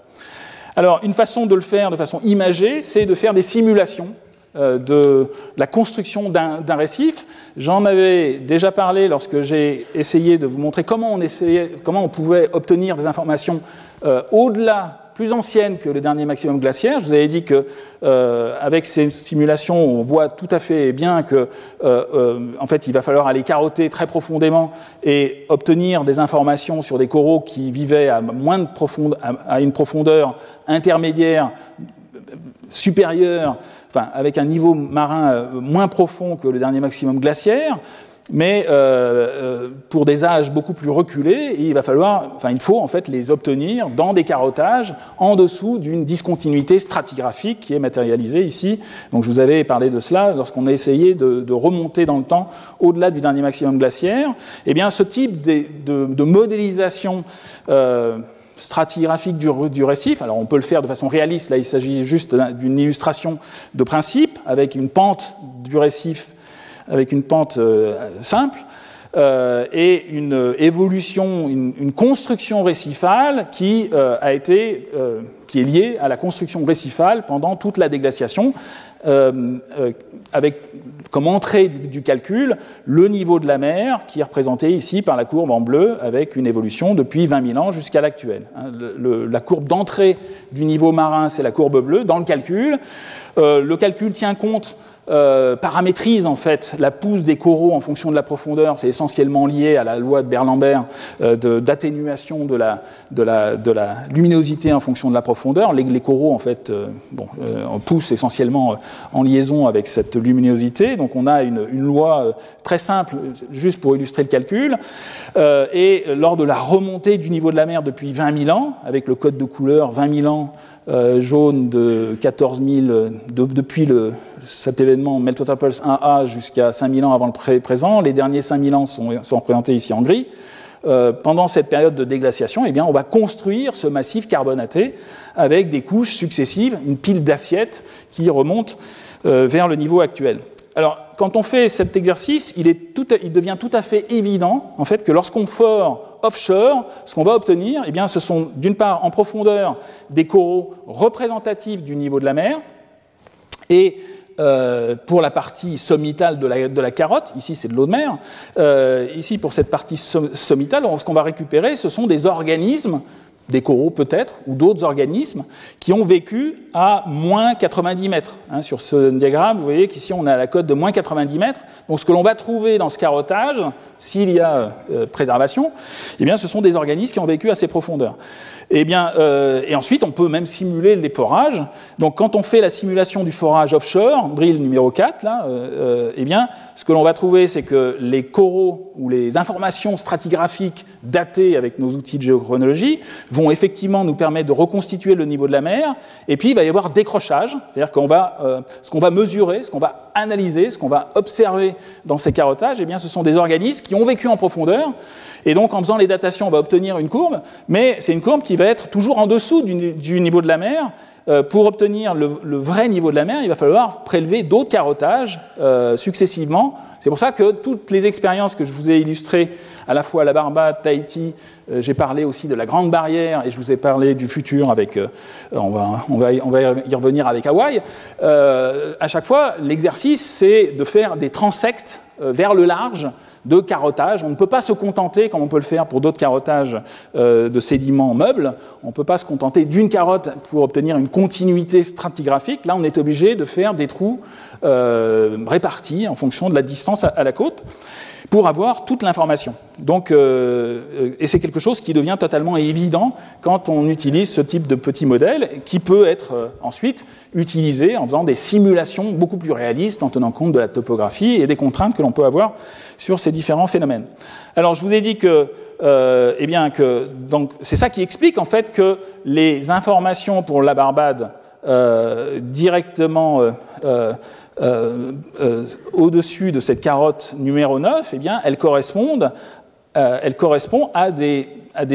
Alors une façon de le faire de façon imagée, c'est de faire des simulations euh, de la construction d'un récif. J'en avais déjà parlé lorsque j'ai essayé de vous montrer comment on, essayait, comment on pouvait obtenir des informations euh, au-delà plus ancienne que le dernier maximum glaciaire. Je vous avais dit que euh, avec ces simulations, on voit tout à fait bien que, euh, euh, en fait, il va falloir aller carotter très profondément et obtenir des informations sur des coraux qui vivaient à moins de profonde, à une profondeur intermédiaire supérieure, avec un niveau marin moins profond que le dernier maximum glaciaire mais euh, euh, pour des âges beaucoup plus reculés, il va falloir, enfin, il faut en fait les obtenir dans des carottages en dessous d'une discontinuité stratigraphique qui est matérialisée ici. Donc, je vous avais parlé de cela lorsqu'on a essayé de, remonter dans le temps au-delà du dernier maximum glaciaire. Eh bien, ce type de, modélisation euh, stratigraphique du, récif. Alors on peut le faire de façon réaliste, là il s'agit juste d'une illustration de principe avec une pente du récif avec une pente euh, simple, euh, et une évolution, une, construction récifale qui euh, a été, qui est liée à la construction récifale pendant toute la déglaciation, avec comme entrée du, calcul le niveau de la mer qui est représenté ici par la courbe en bleu avec une évolution depuis 20 000 ans jusqu'à l'actuel. Hein, la courbe d'entrée du niveau marin, c'est la courbe bleue dans le calcul. le calcul tient compte euh, paramétrise en fait la pousse des coraux en fonction de la profondeur. C'est essentiellement lié à la loi de Berlambert euh, d'atténuation de, la, de, la, de, la, luminosité en fonction de la profondeur. Les, les coraux en fait euh, bon, euh, poussent essentiellement euh, en liaison avec cette luminosité. Donc on a une, une loi très simple, juste pour illustrer le calcul. et lors de la remontée du niveau de la mer depuis 20 000 ans, avec le code de couleur 20 000 ans euh, jaune de 14 000 de, depuis le, cet événement Meltwater Pulse 1A jusqu'à 5000 ans avant le présent. Les derniers 5000 ans sont, sont représentés ici en gris. Euh, pendant cette période de déglaciation, eh bien, on va construire ce massif carbonaté avec des couches successives, une pile d'assiettes qui remonte euh, vers le niveau actuel. Alors, quand on fait cet exercice, il, devient tout à fait évident en fait, que lorsqu'on fore offshore, ce qu'on va obtenir, eh bien, ce sont d'une part en profondeur des coraux représentatifs du niveau de la mer, et euh, pour la partie sommitale de la, de la carotte, ici c'est de l'eau de mer, euh, ici pour cette partie sommitale, ce qu'on va récupérer, ce sont des organismes des coraux peut-être, ou d'autres organismes, qui ont vécu à moins 90 mètres. Hein, sur ce diagramme, vous voyez qu'ici on a la cote de moins 90 mètres. Donc ce que l'on va trouver dans ce carottage, s'il y a euh, préservation, eh bien, ce sont des organismes qui ont vécu à ces profondeurs. Et, eh bien, euh, et ensuite, on peut même simuler les forages. Donc quand on fait la simulation du forage offshore, drill numéro 4, là, euh, eh bien, ce que l'on va trouver, c'est que les coraux ou les informations stratigraphiques datées avec nos outils de géochronologie vont effectivement nous permettre de reconstituer le niveau de la mer, et puis il va y avoir décrochage, c'est-à-dire qu'on va, euh, ce qu'on va mesurer, ce qu'on va analyser, ce qu'on va observer dans ces carottages, eh bien, ce sont des organismes qui ont vécu en profondeur, et donc en faisant les datations, on va obtenir une courbe, mais c'est une courbe qui va être toujours en dessous du, niveau de la mer, euh, pour obtenir le, vrai niveau de la mer, il va falloir prélever d'autres carottages euh, successivement. C'est pour ça que toutes les expériences que je vous ai illustrées, à la fois à la Barbade, Tahiti, euh, j'ai parlé aussi de la Grande Barrière et je vous ai parlé du futur avec, on, va, on, va, on, va, y revenir avec Hawaï. À chaque fois, l'exercice, c'est de faire des transects vers le large de carottage. On ne peut pas se contenter, comme on peut le faire pour d'autres carottages euh, de sédiments meubles, on ne peut pas se contenter d'une carotte pour obtenir une continuité stratigraphique. Là, on est obligé de faire des trous euh, répartis en fonction de la distance à, à la côte pour avoir toute l'information. Donc, euh, euh, et c'est quelque chose qui devient totalement évident quand on utilise ce type de petit modèle, qui peut être euh, ensuite utilisé en faisant des simulations beaucoup plus réalistes, en tenant compte de la topographie et des contraintes que l'on peut avoir sur ces différents phénomènes. Alors, je vous ai dit que, euh, eh bien, que donc c'est ça qui explique en fait que les informations pour la Barbade euh, directement euh, euh, au-dessus de cette carotte numéro 9, eh bien, elle, correspond, euh, correspond à des,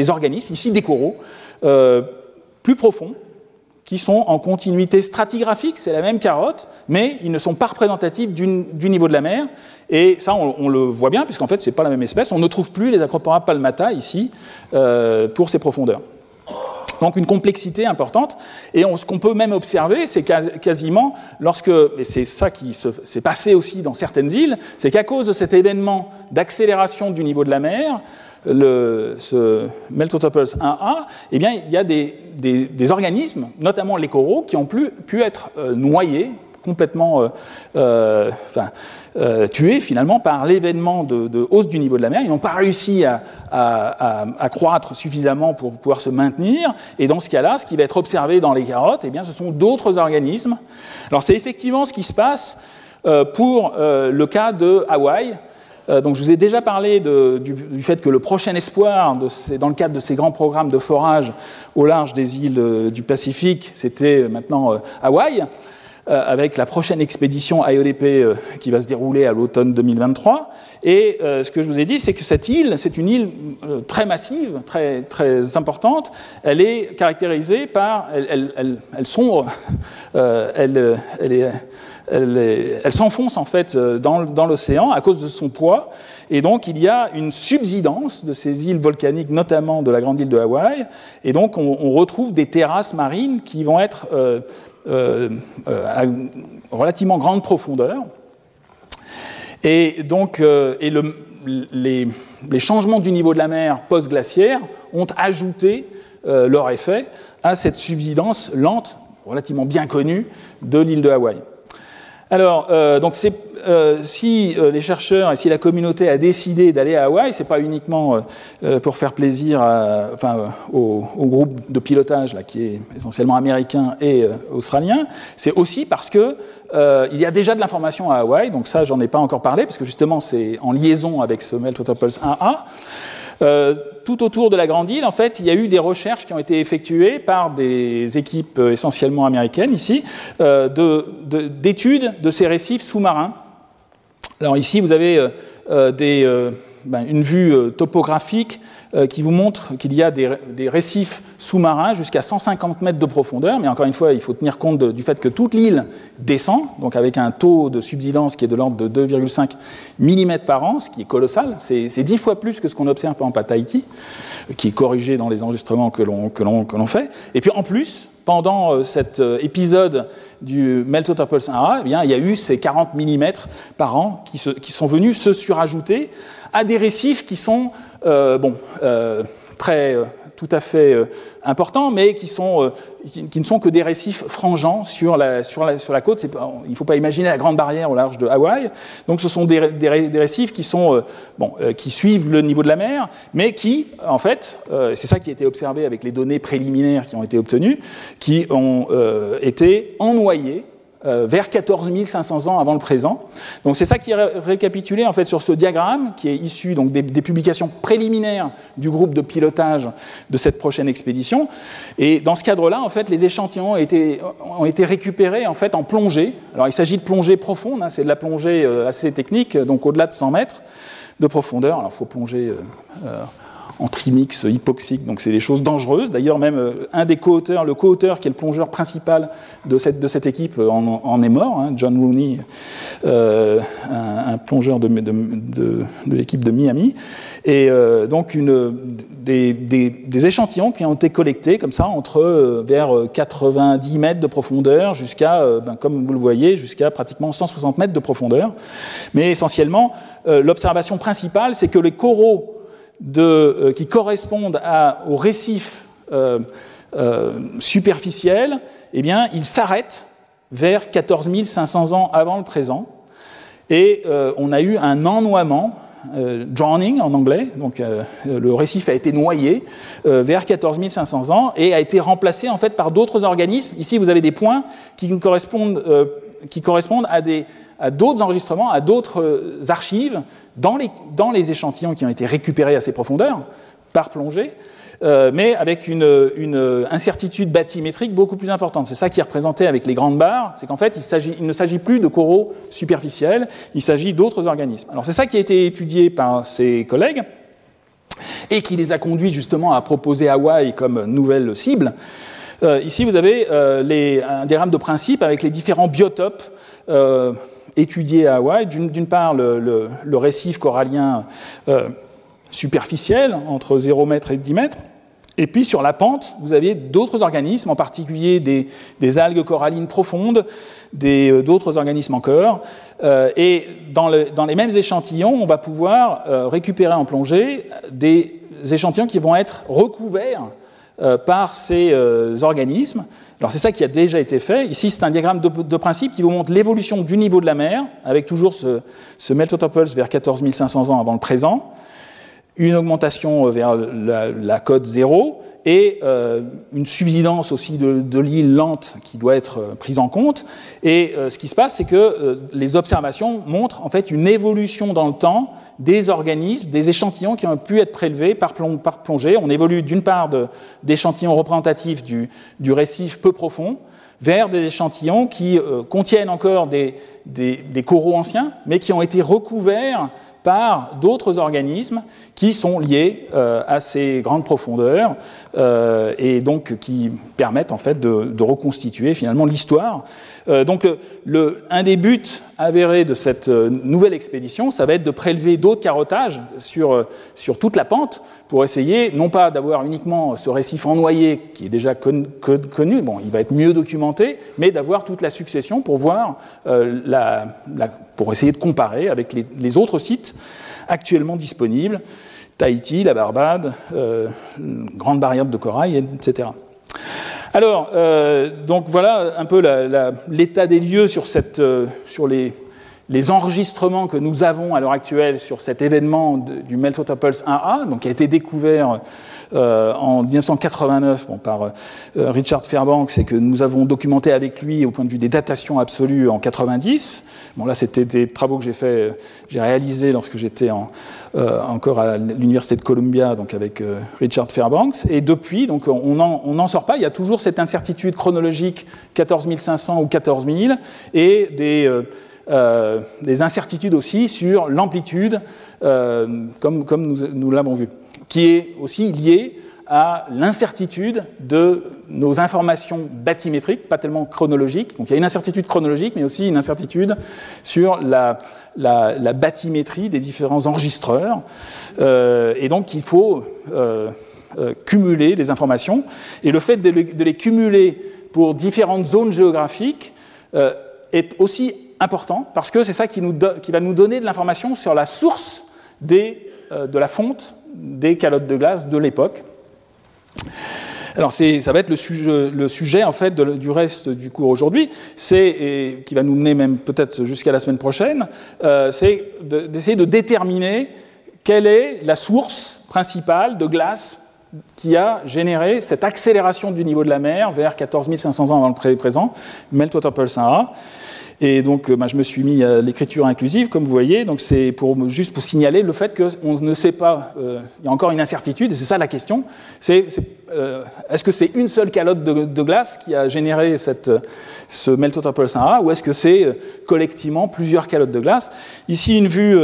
organismes, ici des coraux, plus profonds, qui sont en continuité stratigraphique, c'est la même carotte, mais ils ne sont pas représentatifs du niveau de la mer. Et ça, on, on le voit bien, puisqu'en fait, ce n'est pas la même espèce. On ne trouve plus les Acropora palmata ici pour ces profondeurs. Donc une complexité importante. Et ce qu'on peut même observer, c'est quasiment lorsque, et c'est ça qui s'est passé aussi dans certaines îles, c'est qu'à cause de cet événement d'accélération du niveau de la mer, le, ce Meltotopus 1A, eh bien, il y a des, organismes, notamment les coraux, qui ont pu, pu être euh, noyés complètement euh, euh, euh, tués finalement par l'événement de, hausse du niveau de la mer. Ils n'ont pas réussi à, croître suffisamment pour pouvoir se maintenir. Et dans ce cas-là, ce qui va être observé dans les carottes, eh bien, ce sont d'autres organismes. Alors c'est effectivement ce qui se passe pour le cas de Hawaï. donc je vous ai déjà parlé du, fait que le prochain espoir, dans le cadre de ces grands programmes de forage au large des îles du Pacifique, c'était maintenant Hawaï. Euh, avec la prochaine expédition AODP euh, qui va se dérouler à l'automne 2023. Et euh, ce que je vous ai dit, c'est que cette île, c'est une île très massive, très, très importante. Elle est caractérisée par, elle, elle, elle, elle sombre, elle, elle, s'enfonce en fait dans, l'océan à cause de son poids. Et donc il y a une subsidence de ces îles volcaniques, notamment de la grande île de Hawaï. Et donc on, retrouve des terrasses marines qui vont être à relativement grande profondeur. Et donc, euh, les, changements du niveau de la mer post-glaciaire ont ajouté leur effet à cette subsidence lente, relativement bien connue, de l'île de Hawaï. Alors, euh, donc euh, si euh, les chercheurs et si la communauté a décidé d'aller à Hawaï, c'est pas uniquement pour faire plaisir enfin, au, groupe de pilotage là, qui est essentiellement américain et australien, c'est aussi parce que il y a déjà de l'information à Hawaï, donc ça j'en ai pas encore parlé parce que justement c'est en liaison avec ce Meltotopulse 1A. Euh, tout autour de la Grande Île, en fait, il y a eu des recherches qui ont été effectuées par des équipes euh, essentiellement américaines ici, euh, d'études de, ces récifs sous-marins. Alors ici, vous avez des, ben, une vue topographique euh, qui vous montre qu'il y a des, récifs sous-marins jusqu'à 150 mètres de profondeur, mais encore une fois, il faut tenir compte du fait que toute l'île descend, donc avec un taux de subsidence qui est de l'ordre de 2,5 mm par an, ce qui est colossal, c'est dix fois plus que ce qu'on observe par exemple à Tahiti, qui est corrigé dans les enregistrements que l'on fait. Et puis en plus, pendant euh, cet euh, épisode du Meltotopulse 1A, eh bien, il y a eu ces 40 mm par an qui, sont venus se surajouter à des récifs qui sont euh, bon, très tout à fait importants, mais qui, sont, qui, ne sont que des récifs frangeants sur la, sur la, sur la côte. il ne faut pas imaginer la grande barrière au large de Hawaï. Donc ce sont des, des, récifs qui, sont, bon, qui suivent le niveau de la mer, mais qui, en fait, c'est ça qui a été observé avec les données préliminaires qui ont été obtenues, qui ont été ennoyés euh, vers 14 500 ans avant le présent. Donc c'est ça qui est récapitulé en fait sur ce diagramme qui est issu donc des, publications préliminaires du groupe de pilotage de cette prochaine expédition. Et dans ce cadre-là, en fait, les échantillons ont été, ont été récupérés en fait en plongée. Alors il s'agit de plongée profonde, hein, c'est de la plongée euh, assez technique, donc au-delà de 100 mètres de profondeur. Alors il faut plonger euh, en trimix hypoxique, donc c'est des choses dangereuses. D'ailleurs, même euh, un des co-auteurs, le co-auteur qui est le plongeur principal de cette, de cette équipe, euh, en, est mort, hein, John Rooney, euh, un, plongeur de, l'équipe de Miami. Et donc une, des, des, des, échantillons qui ont été collectés comme ça entre vers 90 mètres de profondeur jusqu'à, ben, comme vous le voyez, jusqu'à pratiquement 160 mètres de profondeur. Mais essentiellement, l'observation principale, c'est que les coraux euh, qui correspondent à, aux récifs euh, euh, superficiels, eh bien, ils s'arrêtent vers 14 500 ans avant le présent. Et on a eu un ennoiement, drowning en anglais, donc le récif a été noyé vers 14 500 ans et a été remplacé en fait par d'autres organismes. Ici, vous avez des points qui correspondent, qui correspondent à d'autres enregistrements, à d'autres euh, archives dans les, échantillons qui ont été récupérés à ces profondeurs par plongée, euh, mais avec une, une, incertitude bathymétrique beaucoup plus importante. C'est ça qui est représenté avec les grandes barres, c'est qu'en fait, il, il, ne s'agit plus de coraux superficiels, il s'agit d'autres organismes. Alors c'est ça qui a été étudié par ses collègues et qui les a conduits justement à proposer Hawaï comme nouvelle cible. Euh, ici, vous avez euh, un diagramme de principe avec les différents biotopes euh, étudié à Hawaï. D'une part, le, récif corallien superficiel, entre 0 m et 10 mètres, Et puis sur la pente, vous aviez d'autres organismes, en particulier des, algues corallines profondes, d'autres organismes encore. Et dans, les mêmes échantillons, on va pouvoir récupérer en plongée des échantillons qui vont être recouverts par ces organismes. Alors c'est ça qui a déjà été fait. Ici, c'est un diagramme de, principe qui vous montre l'évolution du niveau de la mer, avec toujours ce, ce pulse vers 14 500 ans avant le présent une augmentation vers la, cote zéro et euh, une subsidence aussi de, l'île lente qui doit être euh, prise en compte. Et euh, ce qui se passe, c'est que les observations montrent en fait une évolution dans le temps des organismes, des échantillons qui ont pu être prélevés par, plongée. On évolue d'une part d'échantillons représentatifs du, récif peu profond vers des échantillons qui contiennent encore des, coraux anciens, mais qui ont été recouverts par d'autres organismes qui sont liés euh, à ces grandes profondeurs euh, et donc qui permettent en fait de, reconstituer finalement l'histoire. Euh, donc le, un des buts avérés de cette nouvelle expédition, ça va être de prélever d'autres carottages sur, toute la pente pour essayer non pas d'avoir uniquement ce récif ennoyé qui est déjà connu, bon, il va être mieux documenté, mais d'avoir toute la succession pour voir la, pour essayer de comparer avec les, autres sites actuellement disponibles. Tahiti, la Barbade, euh, grande barrière de corail, etc. Alors, euh, donc voilà un peu l'état des lieux sur, cette, euh, sur les, les, enregistrements que nous avons à l'heure actuelle sur cet événement du Meltwater Pulse 1A, donc qui a été découvert euh, en 1989 bon, par euh, Richard Fairbanks et que nous avons documenté avec lui au point de vue des datations absolues en 90. Bon, là, c'était des travaux que j'ai fait, j'ai réalisé lorsque j'étais euh, encore à l'université de Columbia, donc avec Richard Fairbanks. Et depuis, donc, on n'en sort pas. Il y a toujours cette incertitude chronologique 14 500 ou 14 000 et des des incertitudes aussi sur l'amplitude, comme, comme, nous, l'avons vu qui est aussi lié à l'incertitude de nos informations bathymétriques, pas tellement chronologiques. Donc il y a une incertitude chronologique, mais aussi une incertitude sur la, la, bathymétrie des différents enregistreurs. Euh, et donc il faut euh, euh, cumuler les informations. Et le fait de les, cumuler pour différentes zones géographiques est aussi important, parce que c'est ça qui, va nous donner de l'information sur la source des, de la fonte des calottes de glace de l'époque. Alors ça va être le sujet, en fait du reste du cours aujourd'hui, c'est qui va nous mener même peut-être jusqu'à la semaine prochaine, euh, c'est d'essayer de, déterminer quelle est la source principale de glace qui a généré cette accélération du niveau de la mer vers 14 500 ans avant le présent, Meltwater Pulse 1A. Et donc, euh, bah, je me suis mis à l'écriture inclusive, comme vous voyez. Donc, c'est pour, juste pour signaler le fait qu'on ne sait pas, euh, il y a encore une incertitude, et c'est ça la question. Euh, est-ce que c'est une seule calotte de, glace qui a généré cette, ce Pulse 1A, ou est-ce que c'est collectivement plusieurs calottes de glace? Ici, une vue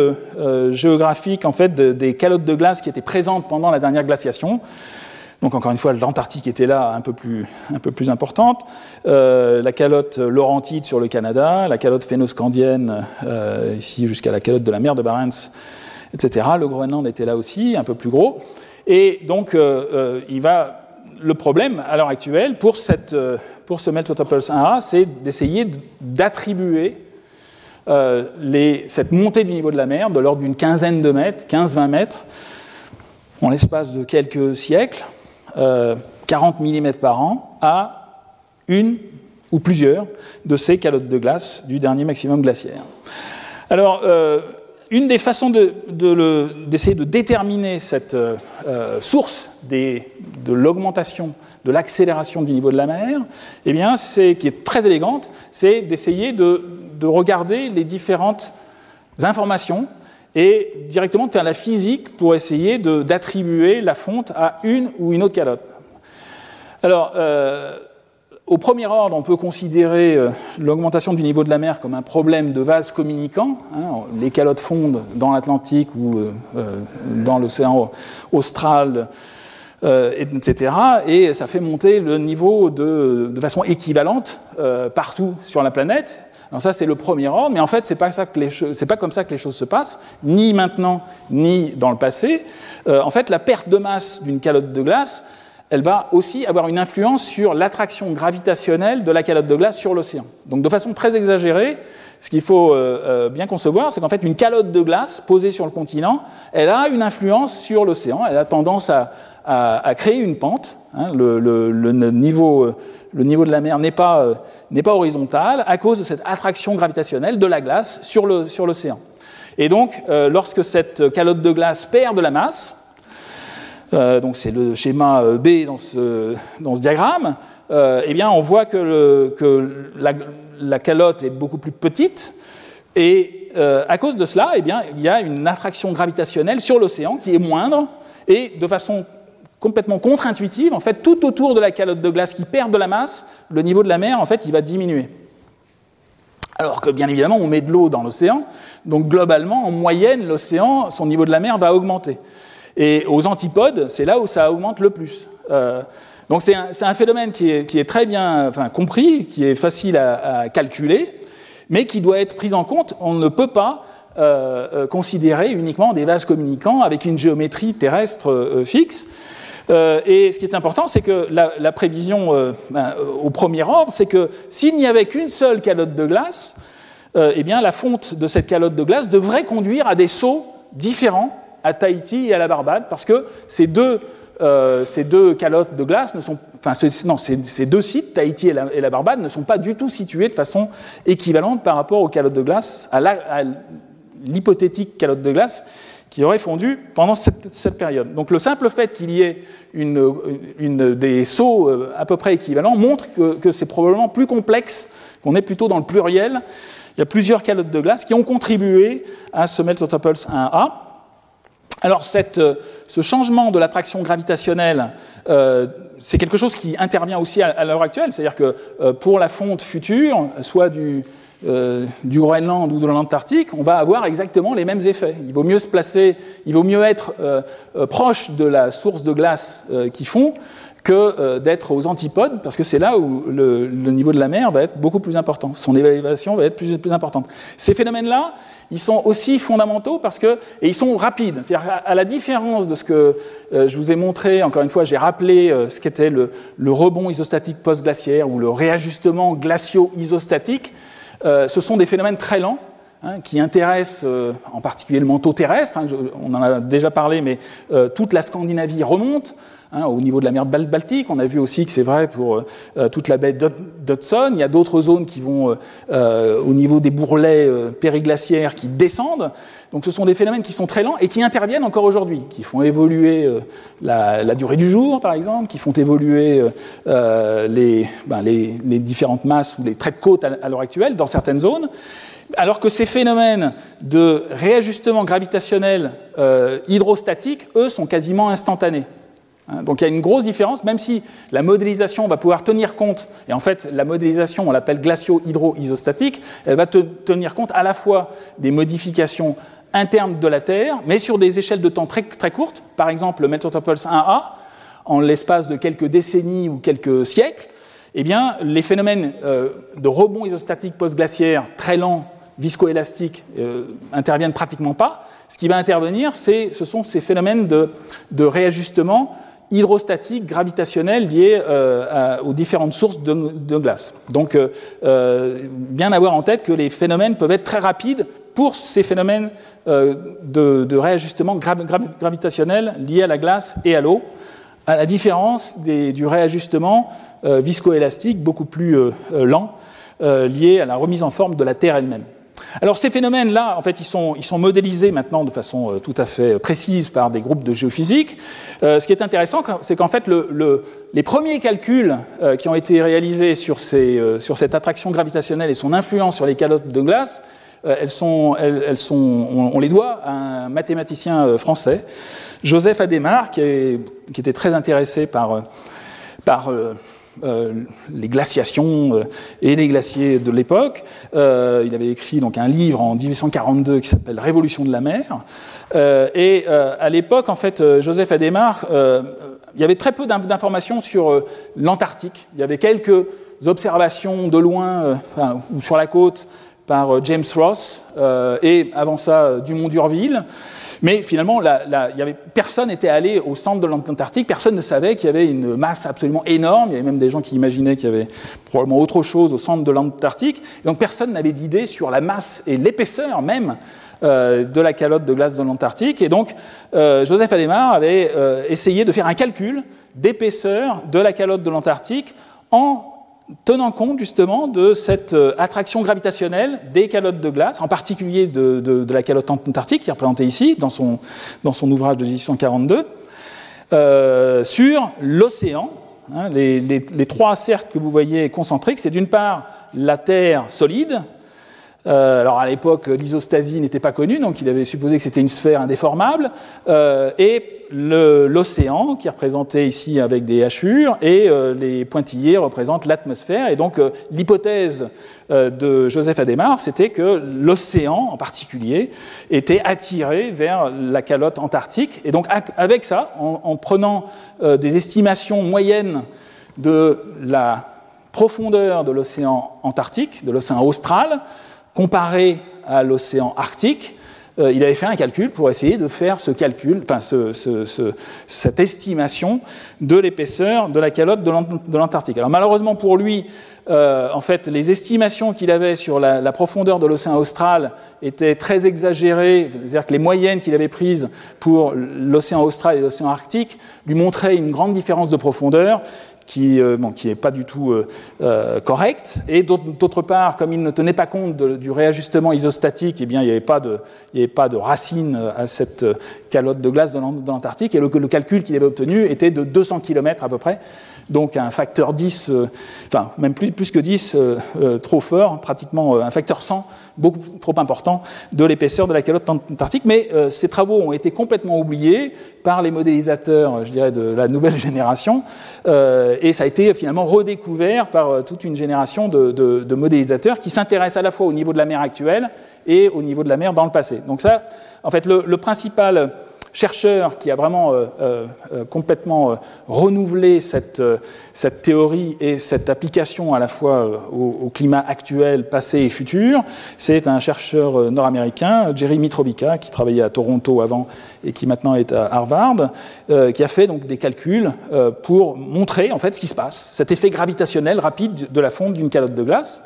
géographique, en fait, des calottes de glace qui étaient présentes pendant la dernière glaciation. Donc encore une fois, l'Antarctique était là un peu plus, importante. Euh, la calotte laurentide sur le Canada, la calotte phénoscandienne euh, ici jusqu'à la calotte de la mer de Barents, etc. Le Groenland était là aussi, un peu plus gros. Et donc, euh, le problème à l'heure actuelle pour, ce Meltwater Pulse 1A, c'est d'essayer d'attribuer cette montée du niveau de la mer de l'ordre d'une quinzaine de mètres, 15-20 mètres, en l'espace de quelques siècles, 40 euh, mm par an à une ou plusieurs de ces calottes de glace du dernier maximum glaciaire. Alors, euh, une des façons d'essayer de, déterminer cette euh, source de l'augmentation, de l'accélération du niveau de la mer, eh qui est très élégante, c'est d'essayer de, de, regarder les différentes informations et directement faire la physique pour essayer d'attribuer la fonte à une ou une autre calotte. Alors, euh, au premier ordre, on peut considérer euh, l'augmentation du niveau de la mer comme un problème de vase communicant. Hein. les calottes fondent dans l'Atlantique ou euh, dans l'océan austral, etc. Et ça fait monter le niveau de façon équivalente partout sur la planète. Alors ça, c'est le premier ordre, mais en fait, c'est pas pas comme ça que les choses se passent, ni maintenant, ni dans le passé. Euh, en fait, la perte de masse d'une calotte de glace elle va aussi avoir une influence sur l'attraction gravitationnelle de la calotte de glace sur l'océan. Donc de façon très exagérée, ce qu'il faut euh, euh, bien concevoir, c'est qu'en fait une calotte de glace posée sur le continent, elle a une influence sur l'océan, elle a tendance à, créer une pente. Hein. le, niveau, le, niveau, de la mer n'est pas, euh, pas, horizontal à cause de cette attraction gravitationnelle de la glace sur l'océan. Et donc, lorsque cette calotte de glace perd de la masse, euh, donc c'est le schéma euh, B dans ce, dans ce diagramme, euh, eh bien on voit que, le, que la, calotte est beaucoup plus petite, et euh, à cause de cela, eh bien, il y a une attraction gravitationnelle sur l'océan qui est moindre, et de façon complètement contre-intuitive, en fait, tout autour de la calotte de glace qui perd de la masse, le niveau de la mer, en fait, il va diminuer. Alors que, bien évidemment, on met de l'eau dans l'océan, donc globalement, en moyenne, l'océan, son niveau de la mer va augmenter. Et aux antipodes, c'est là où ça augmente le plus. Euh, donc c'est un, phénomène qui est, très bien compris, qui est facile à, calculer, mais qui doit être pris en compte. On ne peut pas euh, euh, considérer uniquement des vases communicants avec une géométrie terrestre fixe. Et ce qui est important, c'est que la, prévision ben, au premier ordre, c'est que s'il n'y avait qu'une seule calotte de glace, eh bien la fonte de cette calotte de glace devrait conduire à des sauts différents à Tahiti et à la Barbade, parce que ces deux, euh, ces deux calottes de glace ne sont, enfin, non, ces, deux sites, Tahiti et la, Barbade, ne sont pas du tout situés de façon équivalente par rapport aux calottes de glace, à l'hypothétique calotte de glace qui aurait fondu pendant cette, période. Donc le simple fait qu'il y ait une, des sauts euh, à peu près équivalents montre que, c'est probablement plus complexe, qu'on est plutôt dans le pluriel. Il y a plusieurs calottes de glace qui ont contribué à ce Meltotopulse 1A. Alors euh, ce changement de l'attraction gravitationnelle, euh, c'est quelque chose qui intervient aussi à, l'heure actuelle, c'est-à-dire que pour la fonte future, soit du, du Groenland ou de l'Antarctique, on va avoir exactement les mêmes effets. Il vaut mieux se placer, il vaut mieux être proche de la source de glace qui fond que d'être aux antipodes, parce que c'est là où le, niveau de la mer va être beaucoup plus important, son évaluation va être plus, plus importante. Ces phénomènes-là, ils sont aussi fondamentaux parce que, et ils sont rapides. C'est-à-dire, à la différence de ce que euh, je vous ai montré, encore une fois, j'ai rappelé euh, ce qu'était le, rebond isostatique post-glaciaire ou le réajustement glacio-isostatique, euh, ce sont des phénomènes très lents. Hein, qui intéressent en particulier le manteau terrestre, hein, on en a déjà parlé, mais toute la Scandinavie remonte, Hein, au niveau de la mer Baltique. On a vu aussi que c'est vrai pour euh, toute la baie d'Hudson. Il y a d'autres zones qui vont, euh, euh, au niveau des bourrelets périglaciaires, qui descendent. Donc ce sont des phénomènes qui sont très lents et qui interviennent encore aujourd'hui, qui font évoluer la, durée du jour, par exemple, qui font évoluer ben, les, différentes masses ou les traits de côte à, l'heure actuelle dans certaines zones. Alors que ces phénomènes de réajustement gravitationnel hydrostatique, eux, sont quasiment instantanés. Hein, donc il y a une grosse différence, même si la modélisation va pouvoir tenir compte, et en fait la modélisation on l'appelle glacio-hydro-isostatique, elle va tenir compte à la fois des modifications internes de la Terre, mais sur des échelles de temps très, courtes, par exemple le Metropulse 1A, en l'espace de quelques décennies ou quelques siècles, eh bien, les phénomènes euh, de rebond isostatique post-glaciaire très lents, viscoélastiques, euh, interviennent pratiquement pas. Ce qui va intervenir, ce sont ces phénomènes de réajustement hydrostatique, gravitationnelle liée euh, aux différentes sources de, glace. Donc, euh, euh, bien avoir en tête que les phénomènes peuvent être très rapides pour ces phénomènes de, réajustement gravitationnel liés à la glace et à l'eau, à la différence du réajustement viscoélastique beaucoup plus lent lié à la remise en forme de la Terre elle-même. Alors ces phénomènes-là, en fait, ils sont, modélisés maintenant de façon euh, tout à fait précise par des groupes de géophysique. Euh, ce qui est intéressant, c'est qu'en fait, le, les premiers calculs euh, qui ont été réalisés sur, cette attraction gravitationnelle et son influence sur les calottes de glace, elles sont, on, les doit à un mathématicien français, Joseph Adémar, qui, était très intéressé par, euh, les glaciations euh, et les glaciers de l'époque. Euh, il avait écrit donc un livre en 1842 qui s'appelle Révolution de la mer. et à l'époque, en fait, Joseph Adémar, il y avait très peu d'informations sur l'Antarctique. Il y avait quelques observations de loin ou sur la côte par James Ross et avant ça Dumont d'Urville. Mais finalement, la, y avait, personne n'était allé au centre de l'Antarctique, personne ne savait qu'il y avait une masse absolument énorme. Il y avait même des gens qui imaginaient qu'il y avait probablement autre chose au centre de l'Antarctique. Donc personne n'avait d'idée sur la masse et l'épaisseur même euh, de la calotte de glace de l'Antarctique. Et donc, euh, Joseph Ademar avait euh, essayé de faire un calcul d'épaisseur de la calotte de l'Antarctique en tenant compte justement de cette euh, attraction gravitationnelle des calottes de glace, en particulier de, la calotte antarctique qui est représentée ici dans son, dans son ouvrage de 1842, euh, sur l'océan. Hein, les, trois cercles que vous voyez concentriques, c'est d'une part la Terre solide, euh, alors à l'époque, l'isostasie n'était pas connue, donc il avait supposé que c'était une sphère indéformable, et l'océan qui est représenté ici avec des hachures, et euh, les pointillés représentent l'atmosphère. Et donc l'hypothèse de Joseph Ademar, c'était que l'océan en particulier était attiré vers la calotte antarctique. Et donc avec ça, en prenant des estimations moyennes de la profondeur de l'océan antarctique, de l'océan austral, comparé à l'océan Arctique, euh, il avait fait un calcul pour essayer de faire ce calcul, enfin cette estimation de l'épaisseur de la calotte de l'Antarctique. Alors malheureusement pour lui, euh, en fait, les estimations qu'il avait sur la, la profondeur de l'océan austral étaient très exagérées, c'est-à-dire que les moyennes qu'il avait prises pour l'océan austral et l'océan arctique lui montraient une grande différence de profondeur qui n'est euh, qui pas du tout euh, euh, correct. Et d'autre part, comme il ne tenait pas compte du réajustement isostatique, eh bien, il n'y avait, pas de, racine à cette calotte de glace de l'Antarctique. Et le, calcul qu'il avait obtenu était de 200 km à peu près donc un facteur 10, euh, enfin même plus, plus que 10, euh, euh, trop fort, pratiquement un facteur 100, beaucoup trop important, de l'épaisseur de la calotte antarctique. Mais ces travaux ont été complètement oubliés par les modélisateurs, je dirais, de la nouvelle génération, et ça a été finalement redécouvert par toute une génération de, modélisateurs qui s'intéressent à la fois au niveau de la mer actuelle et au niveau de la mer dans le passé. Donc ça, en fait, le principal chercheur qui a vraiment euh, euh, euh, complètement renouvelé cette, théorie et cette application à la fois au, climat actuel, passé et futur. C'est un chercheur nord-américain, Jerry Mitrovica, qui travaillait à Toronto avant et qui maintenant est à Harvard, qui a fait donc des calculs pour montrer en fait ce qui se passe, cet effet gravitationnel rapide de la fonte d'une calotte de glace.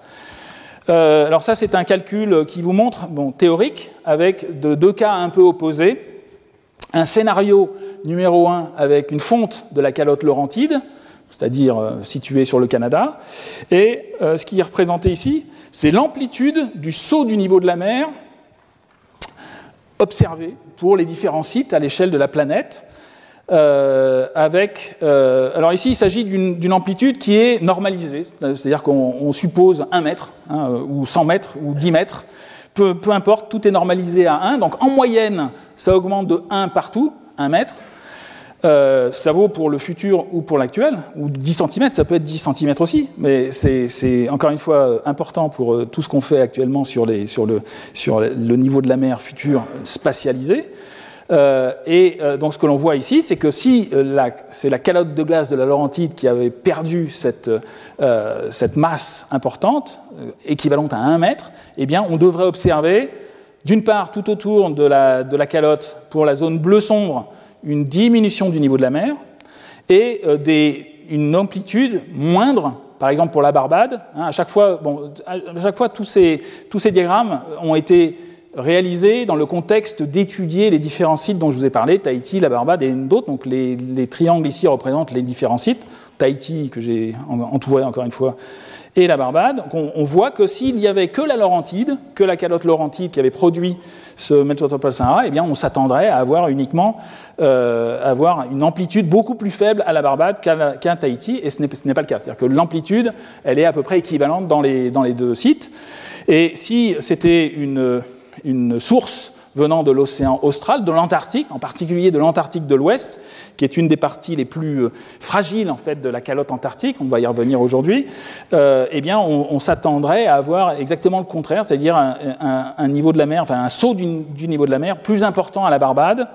alors ça, c'est un calcul qui vous montre, bon, théorique, avec de deux cas un peu opposés un scénario numéro un avec une fonte de la calotte laurentide, c'est-à-dire euh, située sur le Canada, et euh, ce qui est représenté ici, c'est l'amplitude du saut du niveau de la mer observé pour les différents sites à l'échelle de la planète. Euh, avec, alors ici, il s'agit d'une amplitude qui est normalisée, c'est-à-dire qu'on suppose 1 mètre, hein, ou 100 mètres, ou 10 mètres, peu, importe, tout est normalisé à 1. Donc en moyenne, ça augmente de 1 partout, 1 mètre. Euh, ça vaut pour le futur ou pour l'actuel, ou 10 cm, ça peut être 10 cm aussi, mais c'est encore une fois important pour euh, tout ce qu'on fait actuellement sur, le, sur le niveau de la mer futur spatialisé. Euh, et euh, donc ce que l'on voit ici, c'est que si euh, c'est la calotte de glace de la Laurentide qui avait perdu cette, cette masse importante, équivalente à 1 mètre, eh bien on devrait observer, d'une part, tout autour de la, de la calotte, pour la zone bleu sombre, une diminution du niveau de la mer et des, une amplitude moindre par exemple pour la Barbade. Hein, à chaque fois, bon, à chaque fois tous, ces, tous ces diagrammes ont été réalisé dans le contexte d'étudier les différents sites dont je vous ai parlé, Tahiti, la Barbade et d'autres. Donc les, triangles ici représentent les différents sites. Tahiti, que j'ai entouré encore une fois, et la Barbade. Donc on, voit que s'il n'y avait que la Laurentide, que la calotte Laurentide qui avait produit ce Metropole Sahara, eh bien on s'attendrait à avoir uniquement euh, avoir une amplitude beaucoup plus faible à la Barbade qu'à Tahiti, et ce n'est pas le cas. C'est-à-dire que l'amplitude, elle est à peu près équivalente dans les, dans les deux sites. Et si c'était une une source venant de l'océan austral, de l'Antarctique, en particulier de l'Antarctique de l'Ouest, qui est une des parties les plus euh, fragiles en fait de la calotte antarctique, on va y revenir aujourd'hui, euh, eh bien on, s'attendrait à avoir exactement le contraire, c'est-à-dire un, niveau de la mer, enfin un saut du, niveau de la mer plus important à la Barbade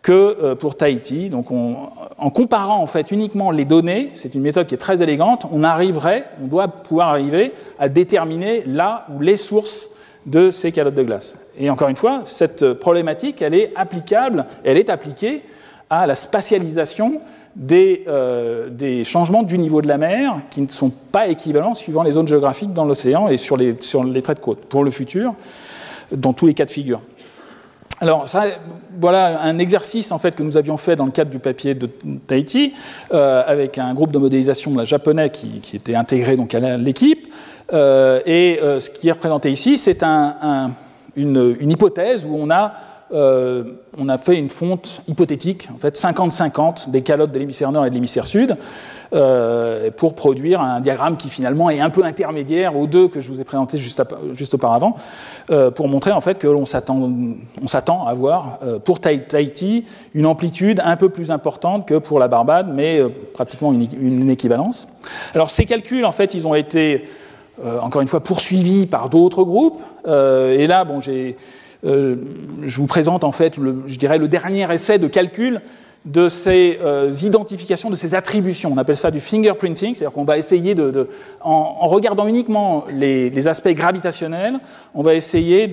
que pour Tahiti. Donc en comparant en fait uniquement les données, c'est une méthode qui est très élégante, on arriverait, on doit pouvoir arriver à déterminer là où les sources de ces calottes de glace. Et encore une fois, cette problématique, elle est applicable, elle est appliquée à la spatialisation des, euh, des, changements du niveau de la mer qui ne sont pas équivalents suivant les zones géographiques dans l'océan et sur les, sur les traits de côte pour le futur, dans tous les cas de figure. Alors, ça, voilà un exercice en fait que nous avions fait dans le cadre du papier de Tahiti, euh, avec un groupe de modélisation japonais qui, était intégré donc à l'équipe. Euh, et euh, ce qui est représenté ici, c'est un, un, une, une, hypothèse où on a euh, on a fait une fonte hypothétique, en fait 50-50 des calottes de l'hémisphère nord et de l'hémisphère sud, euh, pour produire un diagramme qui finalement est un peu intermédiaire aux deux que je vous ai présentés juste, auparavant, euh, pour montrer en fait que l'on s'attend à avoir pour Tahiti une amplitude un peu plus importante que pour la Barbade, mais pratiquement une, une, équivalence. Alors ces calculs, en fait, ils ont été encore une fois poursuivis par d'autres groupes, et là, bon, j'ai euh, je vous présente en fait, le, je dirais, le dernier essai de calcul de ces euh, identifications, de ces attributions. On appelle ça du fingerprinting, c'est-à-dire qu'on va essayer de, en, regardant uniquement les, aspects gravitationnels, on va essayer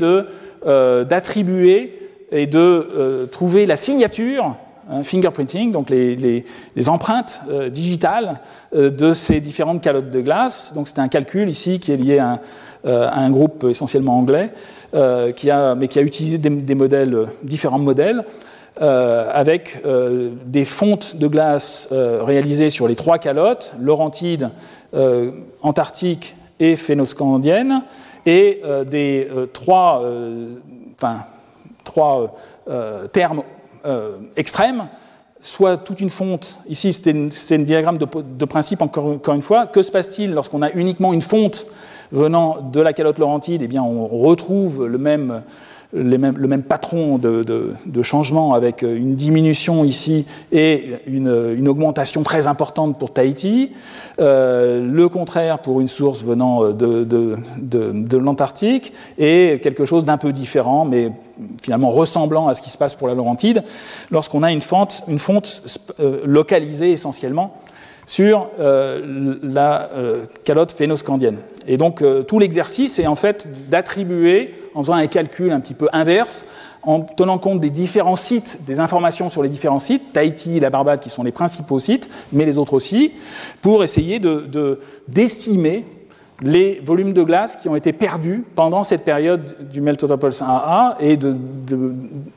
euh, d'attribuer et de trouver la signature hein, fingerprinting, donc les, empreintes digitales de ces différentes calottes de glace. Donc c'est un calcul ici qui est lié à un, à un groupe essentiellement anglais euh, qui a, mais qui a utilisé des, modèles, différents modèles, euh, avec euh, des fontes de glace euh, réalisées sur les trois calottes, Laurentide, euh, Antarctique et Phénoscandienne, et euh, des trois, trois termes extrêmes. Soit toute une fonte, ici c'est un diagramme de, de principe encore, encore, une fois, que se passe-t-il lorsqu'on a uniquement une fonte venant de la calotte laurentide, eh bien, on retrouve le même, le même patron de, changement avec une diminution ici et une, une augmentation très importante pour Tahiti. Euh, le contraire pour une source venant de, de l'Antarctique et quelque chose d'un peu différent, mais finalement ressemblant à ce qui se passe pour la Laurentide, lorsqu'on a une fonte, une fonte euh, localisée essentiellement sur euh, la euh, calotte phénoscandienne. Et donc euh, tout l'exercice est en fait d'attribuer, en faisant un calcul un petit peu inverse, en tenant compte des différents sites, des informations sur les différents sites, Tahiti la Barbade qui sont les principaux sites, mais les autres aussi, pour essayer d'estimer de, les volumes de glace qui ont été perdus pendant cette période du Meltotopulse 1A et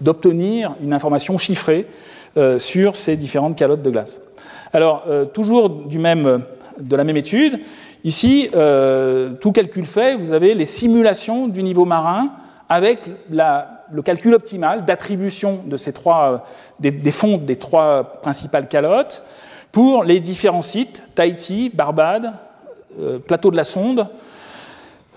d'obtenir une information chiffrée euh, sur ces différentes calottes de glace. Alors, euh, toujours même, de la même étude, ici, euh, tout calcul fait, vous avez les simulations du niveau marin avec le calcul optimal d'attribution de ces trois, euh, des, fontes des trois principales calottes pour les différents sites, Tahiti, Barbade, euh, plateau de la Sonde,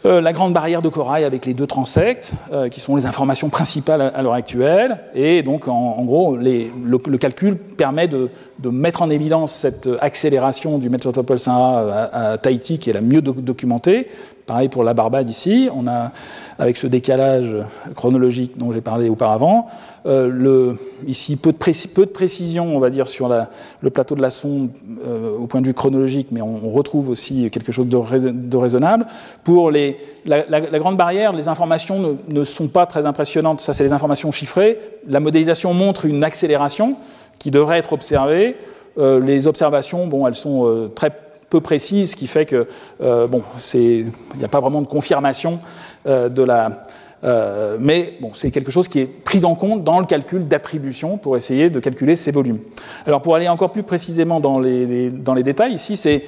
euh, la grande barrière de corail avec les deux transects, euh, qui sont les informations principales à, l'heure actuelle. Et donc, en, gros, le, calcul permet de, mettre en évidence cette accélération du métropole 1A à, à, Tahiti, qui est la mieux do documentée. Pareil pour la Barbade ici. On a, avec ce décalage chronologique dont j'ai parlé auparavant, euh, ici peu de, précision, on va dire, sur le plateau de la sonde euh, au point de vue chronologique, mais on, retrouve aussi quelque chose de, rais, de raisonnable. Pour la, grande barrière, les informations ne, sont pas très impressionnantes. Ça, c'est les informations chiffrées. La modélisation montre une accélération qui devrait être observée. Euh, les observations, bon, elles sont très peu précises, ce qui fait que euh, bon, il n'y a pas vraiment de confirmation euh, de la. Euh, mais bon, c'est quelque chose qui est pris en compte dans le calcul d'attribution pour essayer de calculer ces volumes. Alors pour aller encore plus précisément dans les, dans les détails, ici c'est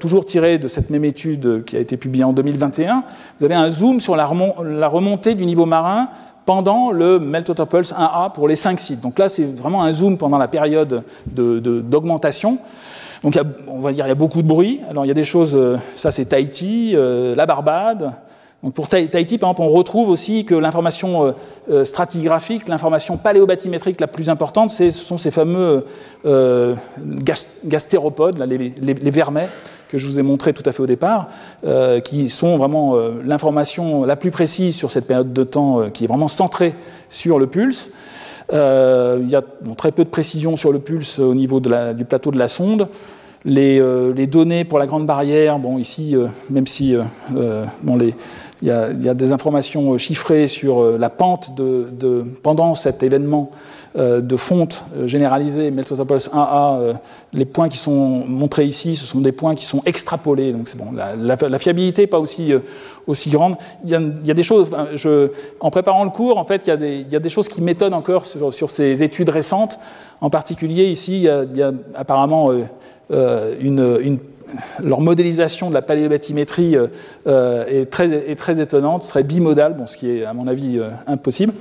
toujours tiré de cette même étude qui a été publiée en 2021. Vous avez un zoom sur la, remont la remontée du niveau marin pendant le Meltotopulse 1A pour les cinq sites. Donc là, c'est vraiment un zoom pendant la période d'augmentation. De, de, donc, on va dire, il y a beaucoup de bruit. Alors, il y a des choses, euh, ça c'est Tahiti, euh, la Barbade. Donc, pour Tahiti, par exemple, on retrouve aussi que l'information euh, stratigraphique, l'information paléobathymétrique la plus importante, ce sont ces fameux gastéropodes, les, les, les, vermets que je vous ai montré tout à fait au départ, qui sont vraiment l'information la plus précise sur cette période de temps, qui est vraiment centrée sur le pulse. Il y a très peu de précision sur le pulse au niveau du plateau de la sonde. Les, données pour la grande barrière, bon, ici, même si bon, il y, a, des informations chiffrées sur la pente de, pendant cet événement euh, de fonte euh, généralisée Meltotopos 1A, euh, les points qui sont montrés ici, ce sont des points qui sont extrapolés. Donc c'est bon, la, fiabilité n'est pas aussi, aussi grande. Il y, a, des choses, en préparant le cours, en fait, il y a des, il y a des choses qui m'étonnent encore sur, ces études récentes. En particulier, ici, il y a, apparemment leur modélisation de la paléobatimétrie est, très, est, très, étonnante, serait bimodale, bon, ce qui est à mon avis impossible.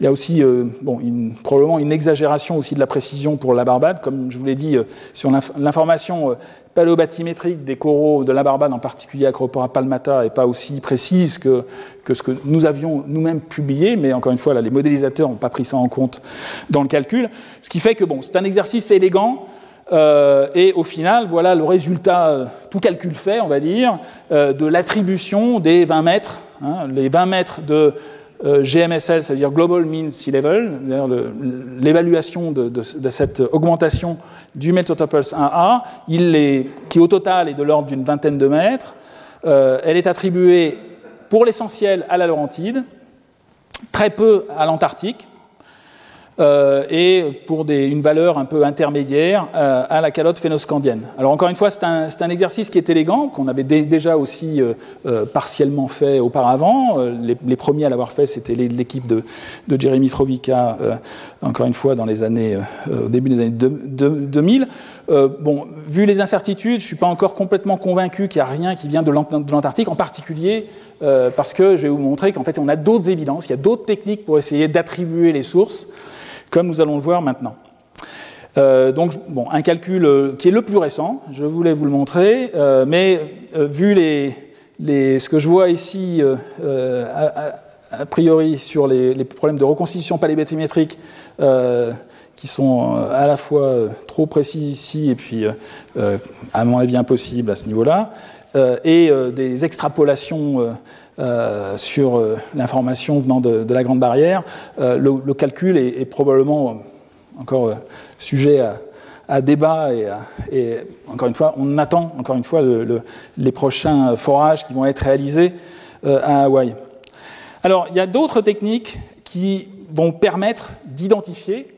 Il y a aussi euh, bon, une, probablement une exagération aussi de la précision pour la Barbade, comme je vous l'ai dit, euh, sur l'information euh, des coraux de la Barbade, en particulier Acropora palmata, n'est pas aussi précise que, que, ce que nous avions nous-mêmes publié, mais encore une fois, là, les modélisateurs n'ont pas pris ça en compte dans le calcul. Ce qui fait que bon, c'est un exercice élégant. Euh, et au final, voilà le résultat, tout calcul fait, on va dire, euh, de l'attribution des 20 mètres, hein, les 20 mètres de euh, GMSL, c'est-à-dire Global Mean Sea Level, l'évaluation de, cette augmentation du Meltotopers 1A, il est, qui au total est de l'ordre d'une vingtaine de mètres. Euh, elle est attribuée pour l'essentiel à la Laurentide, très peu à l'Antarctique, euh, et pour une valeur un peu intermédiaire euh, à la calotte phénoscandienne. Alors encore une fois, c'est un, exercice qui est élégant, qu'on avait déjà aussi euh, partiellement fait auparavant. Les, premiers à l'avoir fait, c'était l'équipe de, de, Jeremy Trovica, encore une fois dans les années, au début des années 2000. bon, vu les incertitudes, je ne suis pas encore complètement convaincu qu'il n'y a rien qui vient de l'Antarctique, en particulier parce que je vais vous montrer qu'en fait on a d'autres évidences, il y a d'autres techniques pour essayer d'attribuer les sources comme nous allons le voir maintenant. Euh, donc, bon, un calcul euh, qui est le plus récent, je voulais vous le montrer, euh, mais vu les, les, ce que je vois ici, a, priori, sur les, problèmes de reconstitution paléométrique, qui sont à la fois trop précis ici et puis, à mon avis, impossibles à ce niveau-là, et des extrapolations euh, sur euh, l'information venant de, la Grande Barrière, euh, le, calcul est, probablement encore sujet à, débat et, encore une fois, on attend encore une fois les prochains forages qui vont être réalisés à Hawaï. Alors, il y a d'autres techniques qui vont permettre d'identifier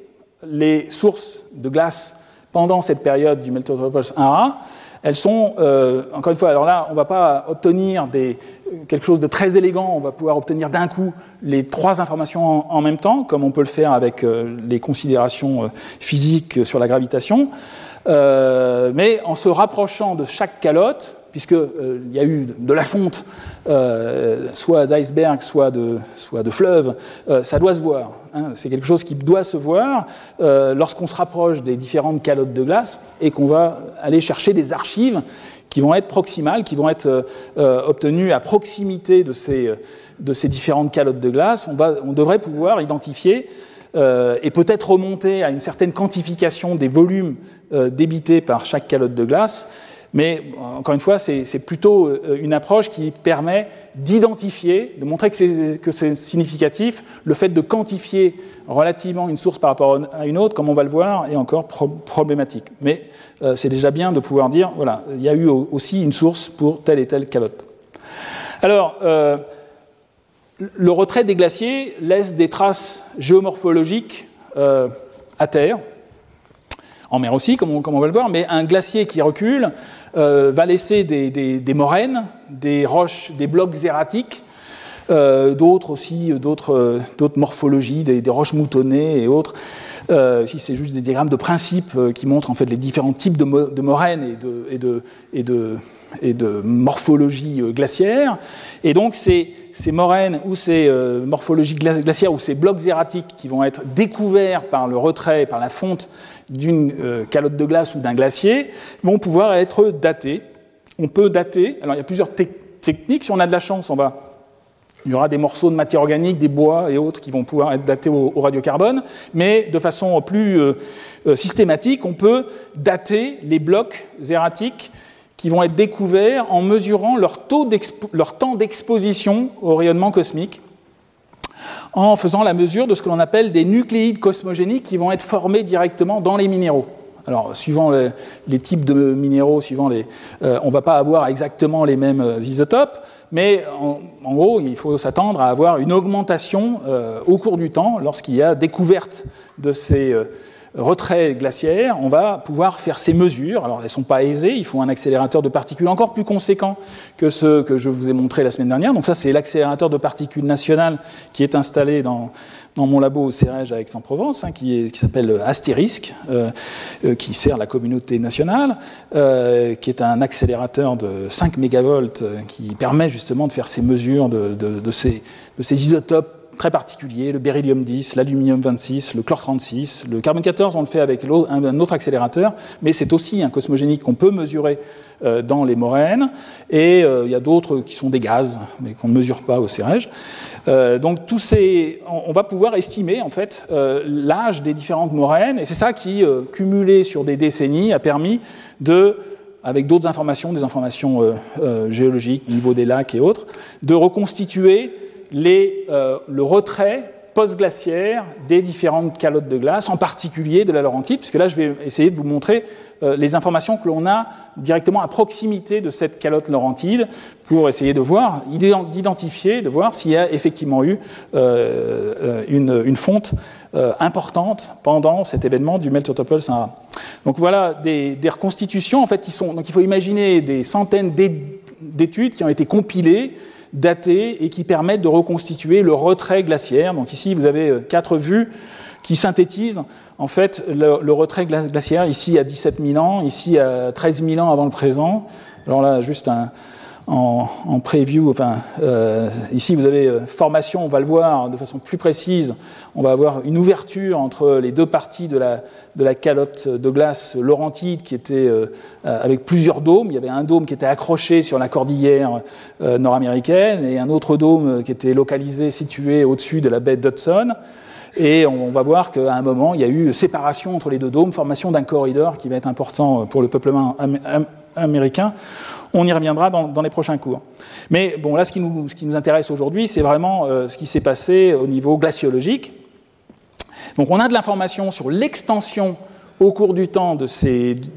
les sources de glace pendant cette période du Meltotropos 1A. Elles sont, euh, encore une fois, alors là, on ne va pas obtenir des, quelque chose de très élégant, on va pouvoir obtenir d'un coup les trois informations en, même temps, comme on peut le faire avec euh, les considérations euh, physiques sur la gravitation. mais en se rapprochant de chaque calotte, puisqu'il euh, y a eu de la fonte, euh, soit d'iceberg, soit de, soit de fleuve, euh, ça doit se voir. Hein. C'est quelque chose qui doit se voir lorsqu'on se rapproche des différentes calottes de glace et qu'on va aller chercher des archives qui vont être proximales, qui vont être obtenues à proximité de ces, différentes calottes de glace. On devrait pouvoir identifier et peut-être remonter à une certaine quantification des volumes débités par chaque calotte de glace mais encore une fois, c'est plutôt euh, une approche qui permet d'identifier, de montrer que c'est significatif. Le fait de quantifier relativement une source par rapport à une autre, comme on va le voir, est encore problématique. Mais euh, c'est déjà bien de pouvoir dire, voilà, il y a eu aussi une source pour telle et telle calotte. Alors, euh, le retrait des glaciers laisse des traces géomorphologiques à terre, en mer aussi, comme on, va le voir, mais un glacier qui recule euh, va laisser des, moraines, des roches, des blocs zératiques, euh, d'autres aussi, d'autres morphologies, des, roches moutonnées et autres. Euh, ici, c'est juste des diagrammes de principe qui montrent en fait les différents types de, moraines et de, et de, et donc, ces, moraines ou ces morphologies glaciaires ou ces blocs zératiques qui vont être découverts par le retrait, par la fonte d'une euh, calotte de glace ou d'un glacier vont pouvoir être datés. On peut dater, alors il y a plusieurs techniques, si on a de la chance, il y aura des morceaux de matière organique, des bois et autres qui vont pouvoir être datés au, radiocarbone, mais de façon plus euh, euh, systématique, on peut dater les blocs zératiques qui vont être découverts en mesurant leur temps d'exposition au rayonnement cosmique en faisant la mesure de ce que l'on appelle des nucléides cosmogéniques qui vont être formés directement dans les minéraux. Alors, suivant les, types de minéraux, suivant les, euh, on ne va pas avoir exactement les mêmes euh, isotopes, mais en, gros, il faut s'attendre à avoir une augmentation euh, au cours du temps lorsqu'il y a découverte de ces retrait glaciaire, on va pouvoir faire ces mesures. Alors, elles ne sont pas aisées, il faut un accélérateur de particules encore plus conséquent que ce que je vous ai montré la semaine dernière. Donc, ça, c'est l'accélérateur de particules national qui est installé dans, dans mon labo au CEREG à Aix-en-Provence, hein, qui, s'appelle Astérisque, euh, euh, qui sert la communauté nationale, euh, qui est un accélérateur de 5 mégavolts qui permet justement de faire ces mesures de, de ces isotopes très particuliers, le beryllium 10, l'aluminium 26, le chlore 36, le carbone 14, on le fait avec un autre accélérateur, mais c'est aussi un cosmogénique qu'on peut mesurer euh, dans les moraines, et euh, il y a d'autres qui sont des gaz, mais qu'on ne mesure pas au CEREG. Euh, donc tous ces, on va pouvoir estimer en fait l'âge des différentes moraines, et c'est ça qui, cumulé sur des décennies, a permis de avec d'autres informations, des informations géologiques, niveau des lacs et autres, de reconstituer euh, le retrait post-glaciaire des différentes calottes de glace, en particulier de la Laurentide, puisque là je vais essayer de vous montrer euh, les informations que l'on a directement à proximité de cette calotte Laurentide pour essayer de voir, d'identifier, de voir s'il y a effectivement eu euh, une, fonte importante pendant cet événement du Meltotopol Sahara. Donc voilà des, des, reconstitutions en fait qui sont. Donc il faut imaginer des centaines d'études qui ont été compilées datés et qui permettent de reconstituer le retrait glaciaire. Donc ici, vous avez euh, quatre vues qui synthétisent en fait le, retrait glaciaire, ici à 17 000 ans, ici à 13 000 ans avant le présent. Alors là, juste un, en, en preview. Enfin, euh, ici, vous avez euh, formation, on va le voir de façon plus précise. On va avoir une ouverture entre les deux parties de la, de la calotte de glace laurentide qui était euh, avec plusieurs dômes. Il y avait un dôme qui était accroché sur la cordillère nord-américaine et un autre dôme qui était localisé, situé au-dessus de la baie d'Hudson. Et on va voir qu'à un moment, il y a eu séparation entre les deux dômes, formation d'un corridor qui va être important pour le peuplement américain. On y reviendra dans, les prochains cours. Mais bon, là, ce qui nous, intéresse aujourd'hui, c'est vraiment euh, ce qui s'est passé au niveau glaciologique. Donc, on a de l'information sur l'extension au cours du temps de,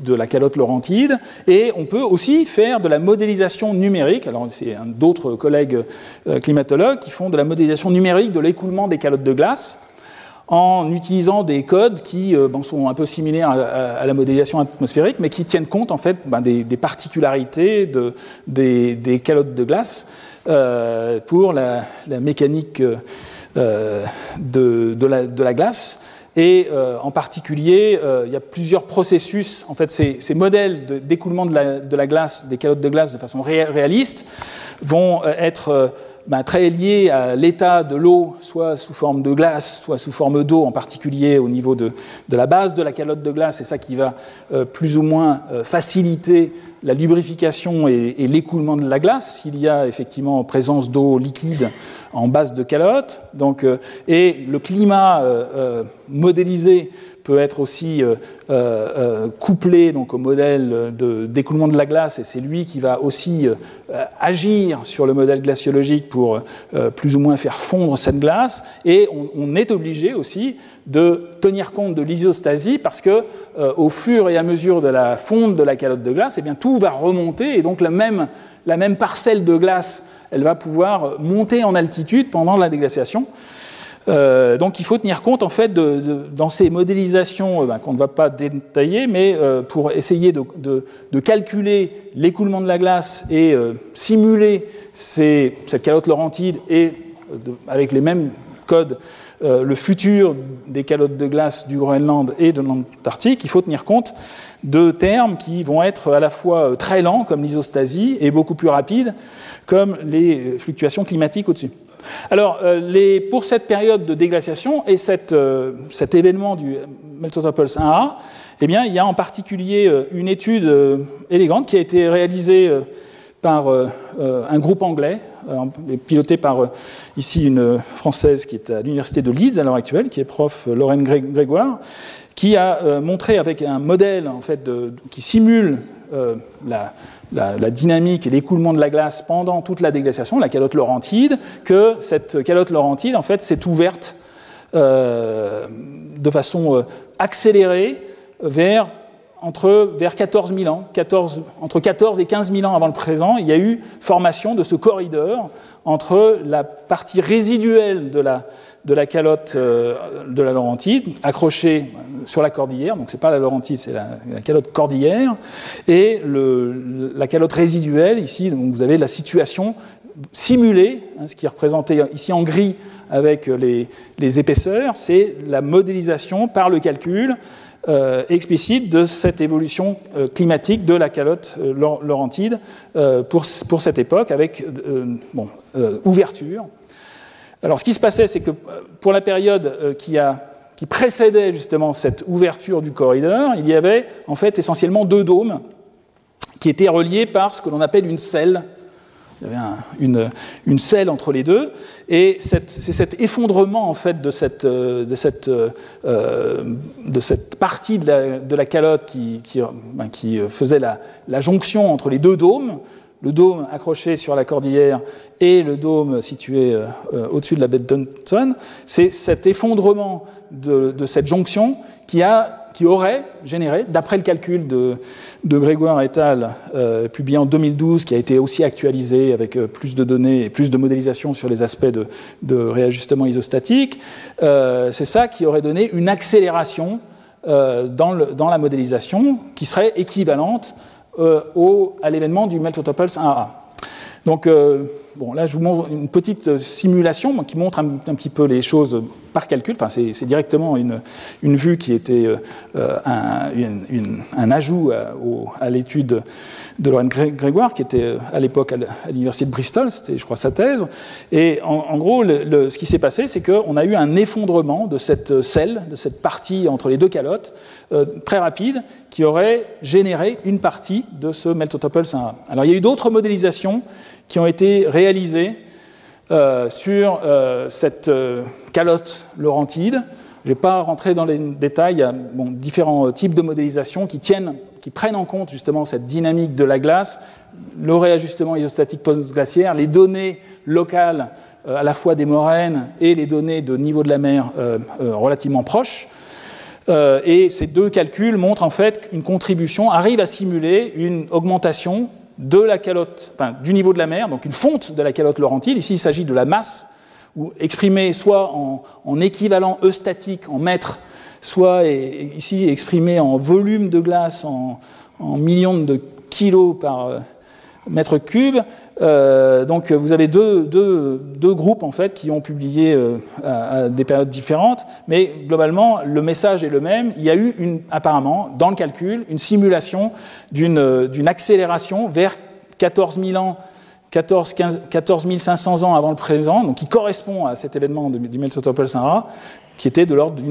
de, la calotte laurentide, et on peut aussi faire de la modélisation numérique. Alors, c'est d'autres collègues euh, climatologues qui font de la modélisation numérique de l'écoulement des calottes de glace en utilisant des codes qui euh, sont un peu similaires à, la modélisation atmosphérique, mais qui tiennent compte en fait ben, des, particularités de, des, calottes de glace euh, pour la, mécanique euh, de, la, glace. Et en particulier, il y a plusieurs processus. En fait, ces, modèles d'écoulement de, la glace, des calottes de glace de façon réaliste, vont être ben, très lié à l'état de l'eau, soit sous forme de glace, soit sous forme d'eau, en particulier au niveau de, la base de la calotte de glace. C'est ça qui va euh, plus ou moins euh, faciliter la lubrification et, l'écoulement de la glace s'il y a effectivement présence d'eau liquide en base de calotte. Donc, euh, et le climat modélisé peut être aussi euh, euh, euh, couplé donc, au modèle d'écoulement de, la glace, et c'est lui qui va aussi agir sur le modèle glaciologique pour plus ou moins faire fondre cette glace. Et on, est obligé aussi de tenir compte de l'isostasie parce que au fur et à mesure de la fonte de la calotte de glace, eh bien, tout va remonter, et donc la même, la même parcelle de glace, elle va pouvoir monter en altitude pendant la déglaciation. Euh, donc il faut tenir compte en fait dans ces modélisations euh, ben, qu'on ne va pas détailler, mais euh, pour essayer de, calculer l'écoulement de la glace et simuler cette calotte laurentide et avec les mêmes codes le futur des calottes de glace du Groenland et de l'Antarctique, il faut tenir compte de termes qui vont être à la fois très lents comme l'isostasie et beaucoup plus rapides comme les fluctuations climatiques au-dessus. Alors, euh, pour cette période de déglaciation et euh, cet événement du Meltotopol 1A, eh bien, il y a en particulier euh, une étude élégante qui a été réalisée par un groupe anglais, piloté par ici une Française qui est à l'université de Leeds à l'heure actuelle, qui est prof Lorraine Grégoire, qui a montré avec un modèle en fait, qui simule la, la, dynamique et l'écoulement de la glace pendant toute la déglaciation, la calotte laurentide, que cette calotte laurentide, en fait, s'est ouverte de façon accélérée vers entre, vers 14 000 ans, 14, entre 14 et 15 000 ans avant le présent, il y a eu formation de ce corridor entre la partie résiduelle de la, calotte euh, de la Laurentide, accrochée sur la cordillère, donc c'est pas la Laurentide, c'est la, calotte cordillère, et la calotte résiduelle, ici, vous avez la situation simulée, hein, ce qui est représenté ici en gris avec les épaisseurs, c'est la modélisation par le calcul euh, explicite de cette évolution euh, climatique de la calotte euh, laurentide pour, pour, cette époque, avec bon, ouverture. Alors, ce qui se passait, c'est que pour la période qui, a, qui précédait justement cette ouverture du corridor, il y avait en fait essentiellement deux dômes qui étaient reliés par ce que l'on appelle une selle il y avait une, une, selle entre les deux, et c'est cet effondrement en fait de cette, euh, euh, cette partie de la, calotte qui, ben, faisait la, jonction entre les deux dômes, le dôme accroché sur la cordillère et le dôme situé euh, au-dessus de la baie de Dunton, c'est cet effondrement de cette jonction qui a qui aurait généré, d'après le calcul de, Grégoire et al., euh, publié en 2012, qui a été aussi actualisé avec euh, plus de données et plus de modélisation sur les aspects de, réajustement isostatique, euh, c'est ça qui aurait donné une accélération dans, la modélisation qui serait équivalente au, à l'événement du Meltotopulse 1A. Donc, Bon, là, je vous montre une petite simulation qui montre un, petit peu les choses par calcul. Enfin, c'est directement une, une, vue qui était euh, euh, un, une, un, ajout à, l'étude de Lorraine Grégoire, qui était à l'époque à l'université de Bristol, c'était, je crois, sa thèse. Et en, gros, le, ce qui s'est passé, c'est qu'on a eu un effondrement de cette selle, de cette partie entre les deux calottes, très rapide, qui aurait généré une partie de ce meltotopple 1A. Alors, il y a eu d'autres modélisations qui ont été réalisés euh, sur euh, cette euh, calotte laurentide. Je ne vais pas rentrer dans les détails, il y a différents types de modélisation qui, tiennent, qui prennent en compte justement cette dynamique de la glace, le réajustement isostatique post-glaciaire, les données locales à la fois des moraines et les données de niveau de la mer relativement proches. et ces deux calculs montrent en fait qu'une contribution arrive à simuler une augmentation de la calotte, du niveau de la mer, donc une fonte de la calotte laurentide. Ici, il s'agit de la masse, ou exprimée soit en, équivalent eustatique en mètres, soit ici exprimée en volume de glace, en, en millions de kilos par euh, mètre cube. Euh, donc vous avez deux, deux, deux, groupes en fait qui ont publié euh, à, des périodes différentes, mais globalement le message est le même. Il y a eu une, apparemment dans le calcul une simulation d'une accélération vers 14 000 ans. 14, 15, 14 500 ans avant le présent, donc qui correspond à cet événement du Meltotopol Sahara, qui était de l'ordre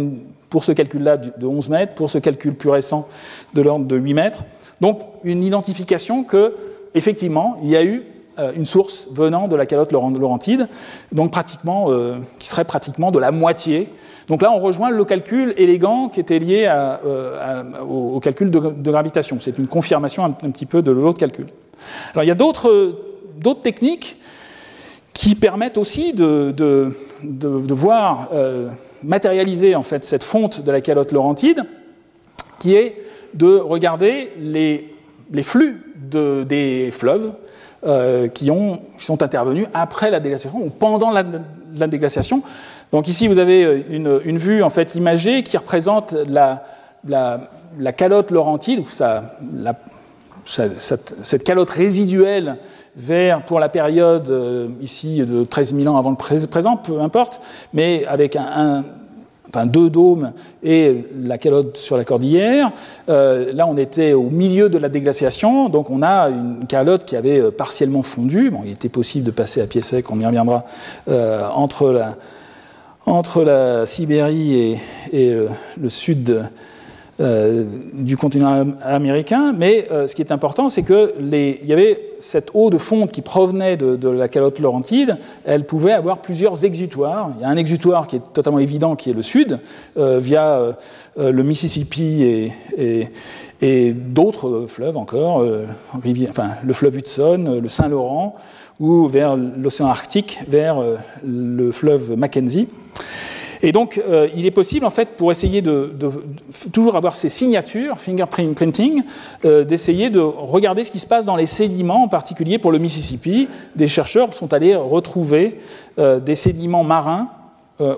pour ce calcul-là, de 11 mètres, pour ce calcul plus récent, de l'ordre de 8 mètres. Donc une identification que, effectivement, il y a eu euh, une source venant de la calotte laurentide, donc pratiquement, euh, qui serait pratiquement de la moitié. Donc là, on rejoint le calcul élégant qui était lié euh, au, calcul de, gravitation. C'est une confirmation un, petit peu de l'autre calcul. Alors il y a d'autres techniques qui permettent aussi de, voir matérialiser en fait cette fonte de la calotte laurentide, qui est de regarder les flux des fleuves euh, qui, ont, sont intervenus après la déglaciation ou pendant la, la déglaciation. Donc ici, vous avez euh, une, vue en fait imagée qui représente la, la, calotte laurentide, ou sa, cette, calotte résiduelle vers, pour la période euh, ici de 13 000 ans avant le présent, peu importe, mais avec un enfin deux dômes et la calotte sur la cordillère. Euh, là, on était au milieu de la déglaciation, donc on a une calotte qui avait euh, partiellement fondu. Bon, il était possible de passer à pied sec, on y reviendra, euh, entre, la, Sibérie et, le, sud euh, du continent américain, mais euh, ce qui est important, c'est qu'il y avait cette eau de fonte qui provenait de, la calotte laurentide, elle pouvait avoir plusieurs exutoires. Il y a un exutoire qui est totalement évident, qui est le sud, euh, via le Mississippi et, d'autres fleuves encore, enfin, le fleuve Hudson, le Saint-Laurent, ou vers l'océan Arctique, vers le fleuve Mackenzie. Et donc, euh, il est possible, en fait, pour essayer de, toujours avoir ces signatures, fingerprinting, euh, d'essayer de regarder ce qui se passe dans les sédiments, en particulier pour le Mississippi. Des chercheurs sont allés retrouver euh, des sédiments marins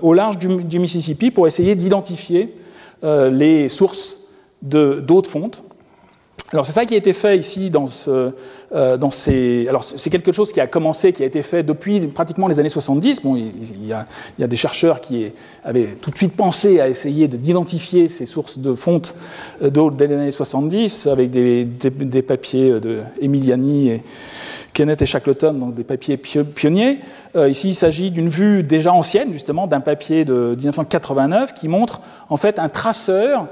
au large du, Mississippi pour essayer d'identifier les sources d'eau de fonte. Alors c'est ça qui a été fait ici dans, ce, euh, dans ces... Alors c'est quelque chose qui a commencé, qui a été fait depuis pratiquement les années 70. Bon, il, y, a, des chercheurs qui avaient tout de suite pensé à essayer d'identifier ces sources de fonte euh, d'eau dès les années 70 avec des, papiers de Emiliani et Kenneth et Shackleton, donc des papiers pionniers. Euh, ici, il s'agit d'une vue déjà ancienne, justement, d'un papier de 1989 qui montre en fait un traceur euh,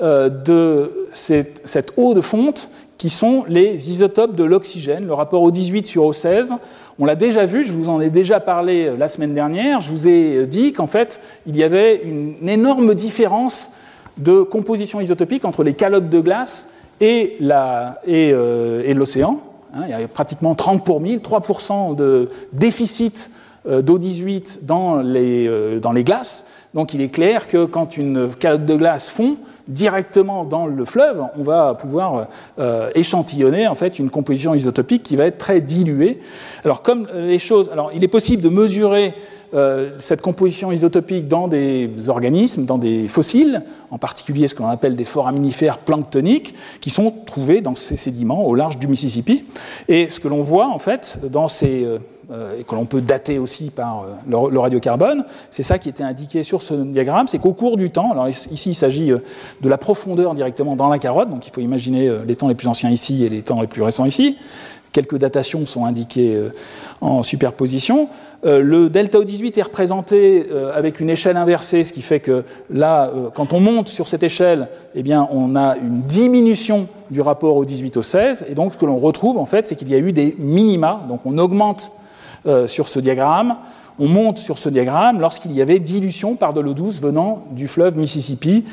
de cette, eau de fonte qui sont les isotopes de l'oxygène, le rapport O18 sur O16. On l'a déjà vu, je vous en ai déjà parlé euh, la semaine dernière, je vous ai euh, dit qu'en fait, il y avait une énorme différence de composition isotopique entre les calottes de glace et l'océan. Hein, il y avait pratiquement 30 pour 1000, 3% de déficit d'O18 dans dans les glaces. Donc il est clair que quand une calotte de glace fond, directement dans le fleuve, on va pouvoir euh, échantillonner en fait une composition isotopique qui va être très diluée. Alors comme les choses, alors il est possible de mesurer euh, cette composition isotopique dans des organismes, dans des fossiles, en particulier ce qu'on appelle des foraminifères planctoniques, qui sont trouvés dans ces sédiments au large du Mississippi. Et ce que l'on voit en fait dans ces euh, et que l'on peut dater aussi par euh, le, radiocarbone, c'est ça qui était indiqué sur ce diagramme, c'est qu'au cours du temps, alors ici il s'agit euh, de la profondeur directement dans la carotte, donc il faut imaginer les temps les plus anciens ici et les temps les plus récents ici, quelques datations sont indiquées en superposition. Le delta O18 est représenté avec une échelle inversée, ce qui fait que là, quand on monte sur cette échelle, eh bien, on a une diminution du rapport au 18 au 16, et donc ce que l'on retrouve en fait, c'est qu'il y a eu des minima, donc on augmente euh, sur ce diagramme. On monte sur ce diagramme lorsqu'il y avait dilution par de l'eau douce venant du fleuve Mississippi,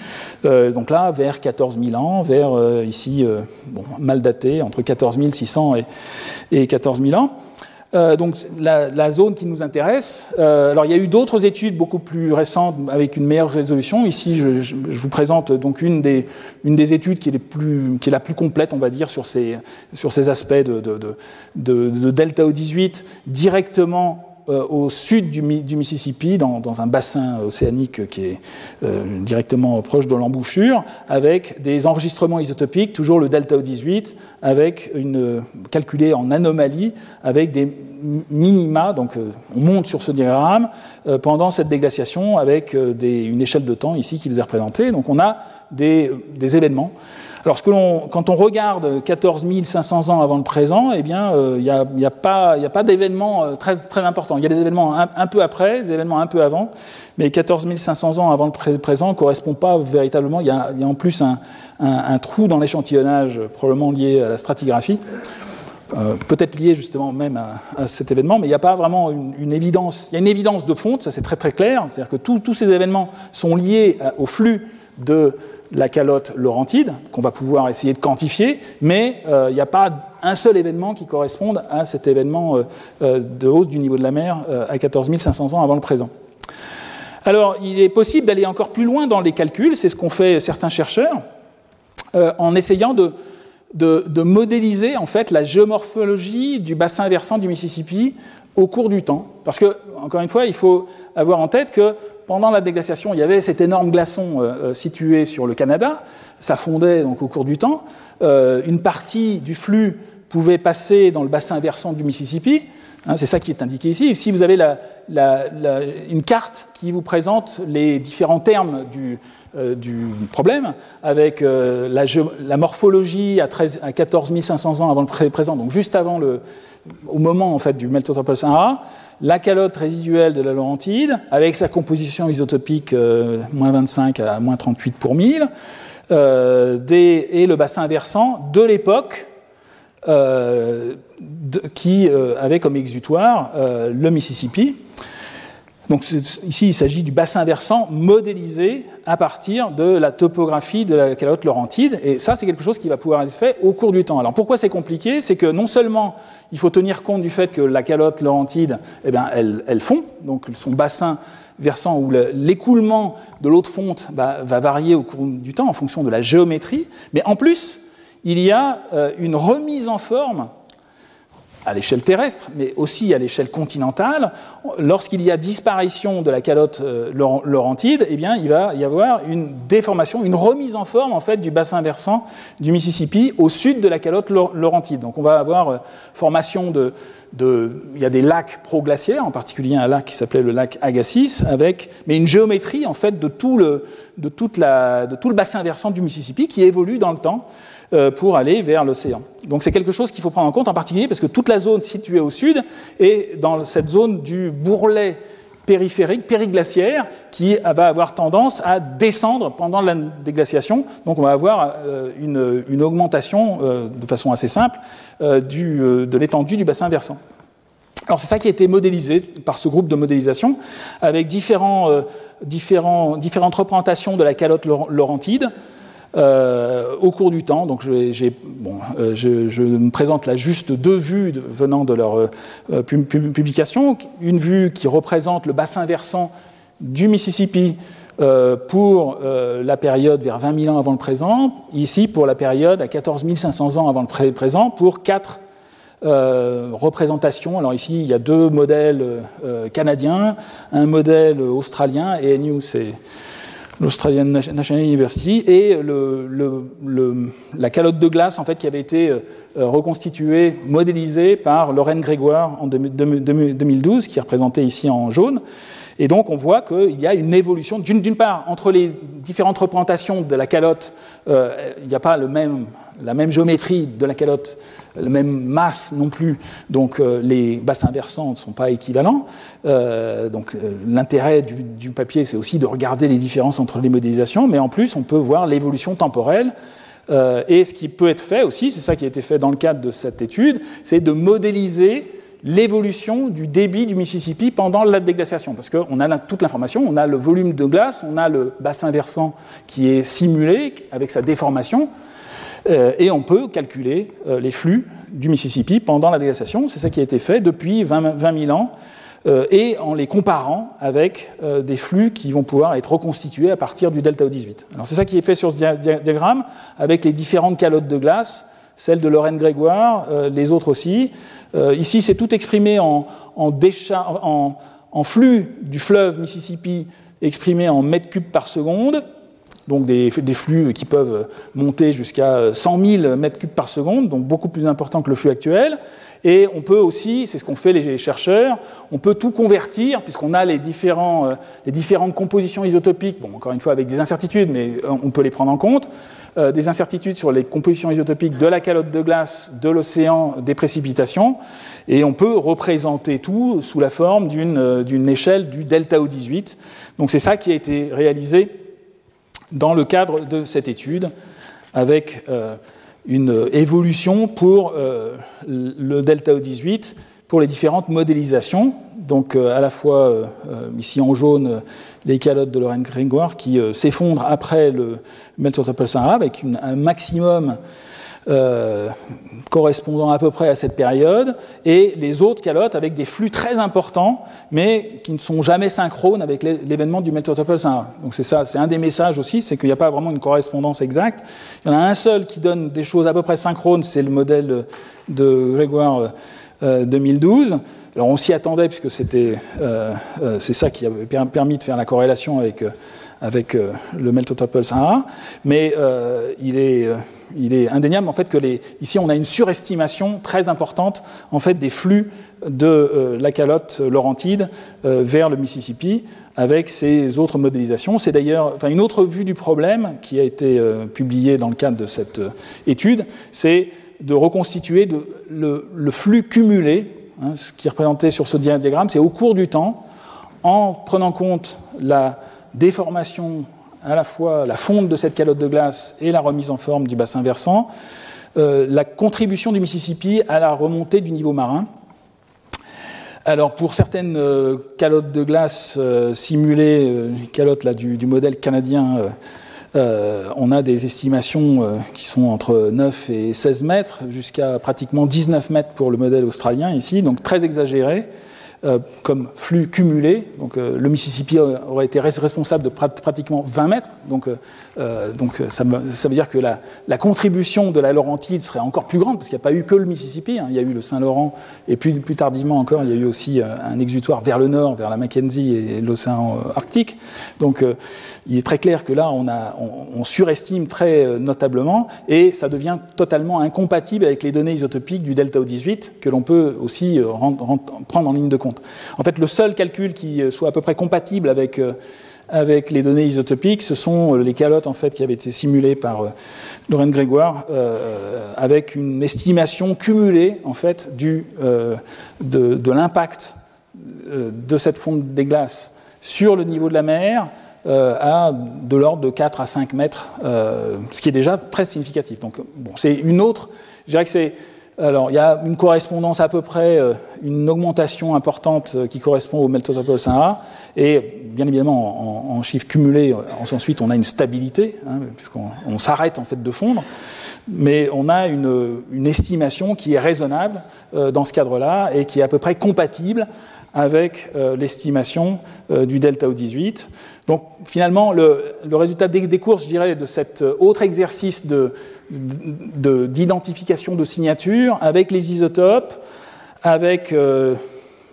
euh, donc là vers 14 000 ans, vers euh, ici, mal daté, entre 14 600 et, et 14 000 ans. Euh, donc la, zone qui nous intéresse. Euh, alors il y a eu d'autres études beaucoup plus récentes avec une meilleure résolution. Ici, je, vous présente donc une des, études qui est, la plus complète, on va dire, sur ces, aspects de delta O18 directement euh, au sud du, Mississippi, dans, un bassin océanique qui est euh, directement proche de l'embouchure, avec des enregistrements isotopiques, toujours le delta O18, avec une, calculé en anomalie, avec des minima, donc euh, on monte sur ce diagramme, pendant cette déglaciation, avec une échelle de temps ici qui vous est représentée. Donc on a des événements alors, quand on regarde 14 500 ans avant le présent, eh bien, il n'y a, pas, pas d'événements euh, très, très importants. Il y a des événements un, peu après, des événements un peu avant, mais 14 500 ans avant le présent ne correspond pas véritablement. Il y a, en plus un, trou dans l'échantillonnage, probablement lié à la stratigraphie. Euh, peut-être lié justement même à, cet événement, mais il n'y a pas vraiment une, évidence. Il y a une évidence de fonte, ça c'est très très clair, c'est-à-dire que tous ces événements sont liés au flux de la calotte laurentide, qu'on va pouvoir essayer de quantifier, mais euh, il n'y a pas un seul événement qui corresponde à cet événement euh, euh, de hausse du niveau de la mer à 14 500 ans avant le présent. Alors, il est possible d'aller encore plus loin dans les calculs, c'est ce qu'ont fait certains chercheurs, en essayant de, de, modéliser en fait la géomorphologie du bassin versant du Mississippi au cours du temps. Parce que, encore une fois, il faut avoir en tête que pendant la déglaciation, il y avait cet énorme glaçon euh, euh, situé sur le Canada. Ça fondait donc au cours du temps. Euh, une partie du flux pouvait passer dans le bassin versant du Mississippi. Hein, c'est ça qui est indiqué ici. Ici, vous avez une carte qui vous présente les différents termes du, du problème, avec la, morphologie à, 13, à 14 500 ans avant le présent, donc juste avant le, au moment en fait, du Meltotropol Sahara, la calotte résiduelle de la Laurentide, avec sa composition isotopique euh, moins 25 à moins 38 pour 1000, euh, et le bassin versant de l'époque euh, qui avait comme exutoire le Mississippi. Donc ici, il s'agit du bassin versant modélisé à partir de la topographie de la calotte laurentide. Et ça, c'est quelque chose qui va pouvoir être fait au cours du temps. Alors pourquoi c'est compliqué? C'est que non seulement il faut tenir compte du fait que la calotte laurentide, eh bien, elle, fond, donc son bassin versant où l'écoulement de l'eau de fonte va varier au cours du temps en fonction de la géométrie, mais en plus, il y a euh, une remise en forme à l'échelle terrestre, mais aussi à l'échelle continentale, lorsqu'il y a disparition de la calotte euh, laurentide, eh bien, il va y avoir une déformation, une remise en forme en fait du bassin versant du Mississippi au sud de la calotte laurentide. Donc, on va avoir euh, formation de, de, il y a des lacs proglaciaires, en particulier un lac qui s'appelait le lac Agassiz, avec mais une géométrie en fait de tout le, de toute la, de tout le bassin versant du Mississippi qui évolue dans le temps. Euh, pour aller vers l'océan. Donc c'est quelque chose qu'il faut prendre en compte en particulier parce que toute la zone située au sud est dans cette zone du bourrelet périphérique, périglaciaire, qui va avoir tendance à descendre pendant la déglaciation. Donc on va avoir euh, une, augmentation euh, de façon assez simple de l'étendue du bassin versant. Alors c'est ça qui a été modélisé par ce groupe de modélisation avec différentes représentations de la calotte laurentide. Euh, au cours du temps. Donc, euh, je, me présente là juste deux vues venant de leur euh, publication. Une vue qui représente le bassin versant du Mississippi pour la période vers 20 000 ans avant le présent, ici pour la période à 14 500 ans avant le présent, pour quatre représentations. Alors ici, il y a deux modèles canadiens, un modèle australien, et nous, c'est l'Australian National University, et la calotte de glace en fait, qui avait été euh, reconstituée, modélisée par Lorraine Grégoire en 2012, qui est représentée ici en jaune. Et donc on voit qu'il y a une évolution, d'une part, entre les différentes représentations de la calotte, euh, il n'y a pas la même géométrie de la calotte, la même masse non plus, donc euh, les bassins versants ne sont pas équivalents. Euh, donc l'intérêt du, papier, c'est aussi de regarder les différences entre les modélisations, mais en plus on peut voir l'évolution temporelle. et ce qui peut être fait aussi, c'est ça qui a été fait dans le cadre de cette étude, c'est de modéliser l'évolution du débit du Mississippi pendant la déglaciation, parce qu'on a toute l'information, on a le volume de glace, on a le bassin versant qui est simulé avec sa déformation, euh, et on peut calculer euh, les flux du Mississippi pendant la déglaciation. C'est ça qui a été fait depuis 20, 000 ans, euh, et en les comparant avec des flux qui vont pouvoir être reconstitués à partir du delta O18. Alors c'est ça qui est fait sur ce diagramme, avec les différentes calottes de glace, celle de Lorraine Grégoire, les autres aussi. Euh, ici, c'est tout exprimé en, en, flux du fleuve Mississippi exprimé en mètres cubes par seconde, donc des, des flux qui peuvent monter jusqu'à 100 000 mètres cubes par seconde, donc beaucoup plus important que le flux actuel. Et on peut aussi, c'est ce qu'ont fait les chercheurs, on peut tout convertir, puisqu'on a les, différents, euh, les différentes compositions isotopiques, bon, encore une fois avec des incertitudes, mais on peut les prendre en compte. Euh, des incertitudes sur les compositions isotopiques de la calotte de glace, de l'océan, des précipitations, et on peut représenter tout sous la forme d'une euh, échelle du delta O18. Donc c'est ça qui a été réalisé dans le cadre de cette étude, avec euh, une évolution pour le delta O18 pour les différentes modélisations. Donc à la fois ici en jaune les calottes de Lorraine Grégoire qui euh, s'effondrent après le Meltwater Sahara avec un maximum euh, correspondant à peu près à cette période, et les autres calottes avec des flux très importants, mais qui ne sont jamais synchrones avec l'événement du Sahara. Donc c'est ça, c'est un des messages aussi, c'est qu'il n'y a pas vraiment une correspondance exacte. Il y en a un seul qui donne des choses à peu près synchrones, c'est le modèle de Grégoire 2012. Euh, alors on s'y attendait puisque c'était, euh, euh, c'est ça qui avait permis de faire la corrélation avec, euh, avec le Meltotopol Sahara, mais il, est, il est indéniable en fait que les, ici on a une surestimation très importante en fait des flux de la calotte laurentide vers le Mississippi avec ces autres modélisations. C'est d'ailleurs enfin, une autre vue du problème qui a été publiée dans le cadre de cette étude, c'est de reconstituer le flux cumulé Hein, ce qui est représenté sur ce diagramme, c'est au cours du temps, en prenant compte la déformation, à la fois la fonte de cette calotte de glace et la remise en forme du bassin versant, euh, la contribution du Mississippi à la remontée du niveau marin. Alors pour certaines calottes de glace simulées, calottes là, du, du modèle canadien, on a des estimations qui sont entre 9 et 16 mètres, jusqu'à pratiquement 19 mètres pour le modèle australien ici, donc très exagéré. Euh, comme flux cumulé. Donc, euh, le Mississippi aurait été responsable de pratiquement 20 mètres. Donc, euh, ça, veut dire que la, contribution de la Laurentide serait encore plus grande, parce qu'il n'y a pas eu que le Mississippi. Hein. Il y a eu le Saint-Laurent, et plus, tardivement encore, il y a eu aussi un exutoire vers le nord, vers la Mackenzie et l'océan Arctique. Donc, il est très clair que là, on, surestime très notablement, et ça devient totalement incompatible avec les données isotopiques du delta O18, que l'on peut aussi rendre, prendre en ligne de compte. En fait, le seul calcul qui euh, soit à peu près compatible avec, euh, avec les données isotopiques, ce sont euh, les calottes en fait, qui avaient été simulées par Lorraine Grégoire, avec une estimation cumulée en fait, du, de, de l'impact de cette fonte des glaces sur le niveau de la mer à de l'ordre de 4 à 5 mètres, ce qui est déjà très significatif. Donc, bon, c'est une autre, je dirais que c'est alors, il y a une correspondance à peu près, euh, une augmentation importante euh, qui correspond au meltotopol 1A, et bien évidemment, en, chiffres cumulés, euh, ensuite, on a une stabilité, hein, puisqu'on s'arrête en fait de fondre, mais on a une, estimation qui est raisonnable dans ce cadre-là et qui est à peu près compatible avec l'estimation du delta O18. Donc, finalement, le, résultat des, des, courses, je dirais, de cet autre exercice de d'identification de, signatures avec les isotopes, avec euh,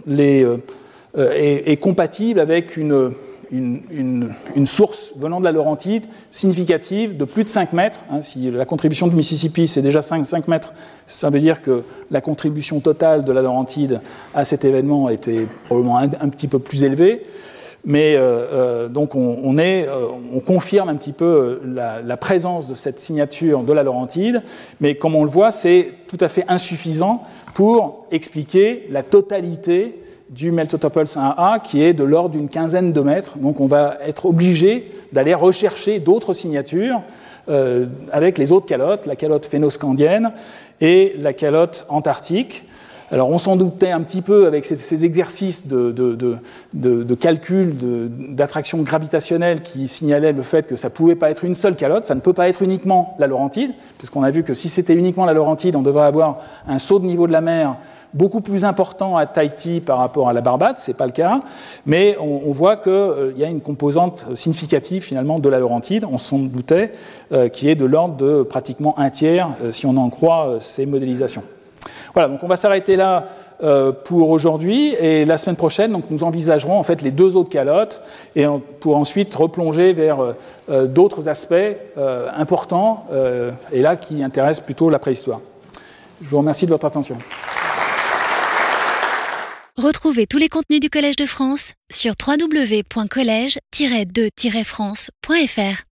les, euh, et, compatible avec une, une, source venant de la Laurentide significative de plus de 5 mètres. Hein, si la contribution du Mississippi, c'est déjà 5, 5, mètres, ça veut dire que la contribution totale de la Laurentide à cet événement était probablement un petit peu plus élevée. Mais euh, euh, donc euh, on, confirme un petit peu la, présence de cette signature de la Laurentide, mais comme on le voit, c'est tout à fait insuffisant pour expliquer la totalité du Meltotopol 1A qui est de l'ordre d'une quinzaine de mètres. Donc on va être obligé d'aller rechercher d'autres signatures avec les autres calottes, la calotte phénoscandienne et la calotte antarctique. Alors on s'en doutait un petit peu avec ces, exercices de, de, calcul d'attraction gravitationnelle qui signalaient le fait que ça ne pouvait pas être une seule calotte, ça ne peut pas être uniquement la Laurentide, puisqu'on a vu que si c'était uniquement la Laurentide, on devrait avoir un saut de niveau de la mer beaucoup plus important à Tahiti par rapport à la Barbade, ce n'est pas le cas, mais on, voit qu'il euh, y a une composante significative finalement de la Laurentide, on s'en doutait, euh, qui est de l'ordre de pratiquement un tiers, euh, si on en croit ces modélisations. Voilà, donc on va s'arrêter là euh, pour aujourd'hui et la semaine prochaine, donc nous envisagerons en fait les deux autres calottes et pour ensuite replonger vers euh, euh, d'autres aspects importants et là qui intéressent plutôt la préhistoire. Je vous remercie de votre attention. Retrouvez tous les contenus du Collège de France sur www.colège-2-france.fr.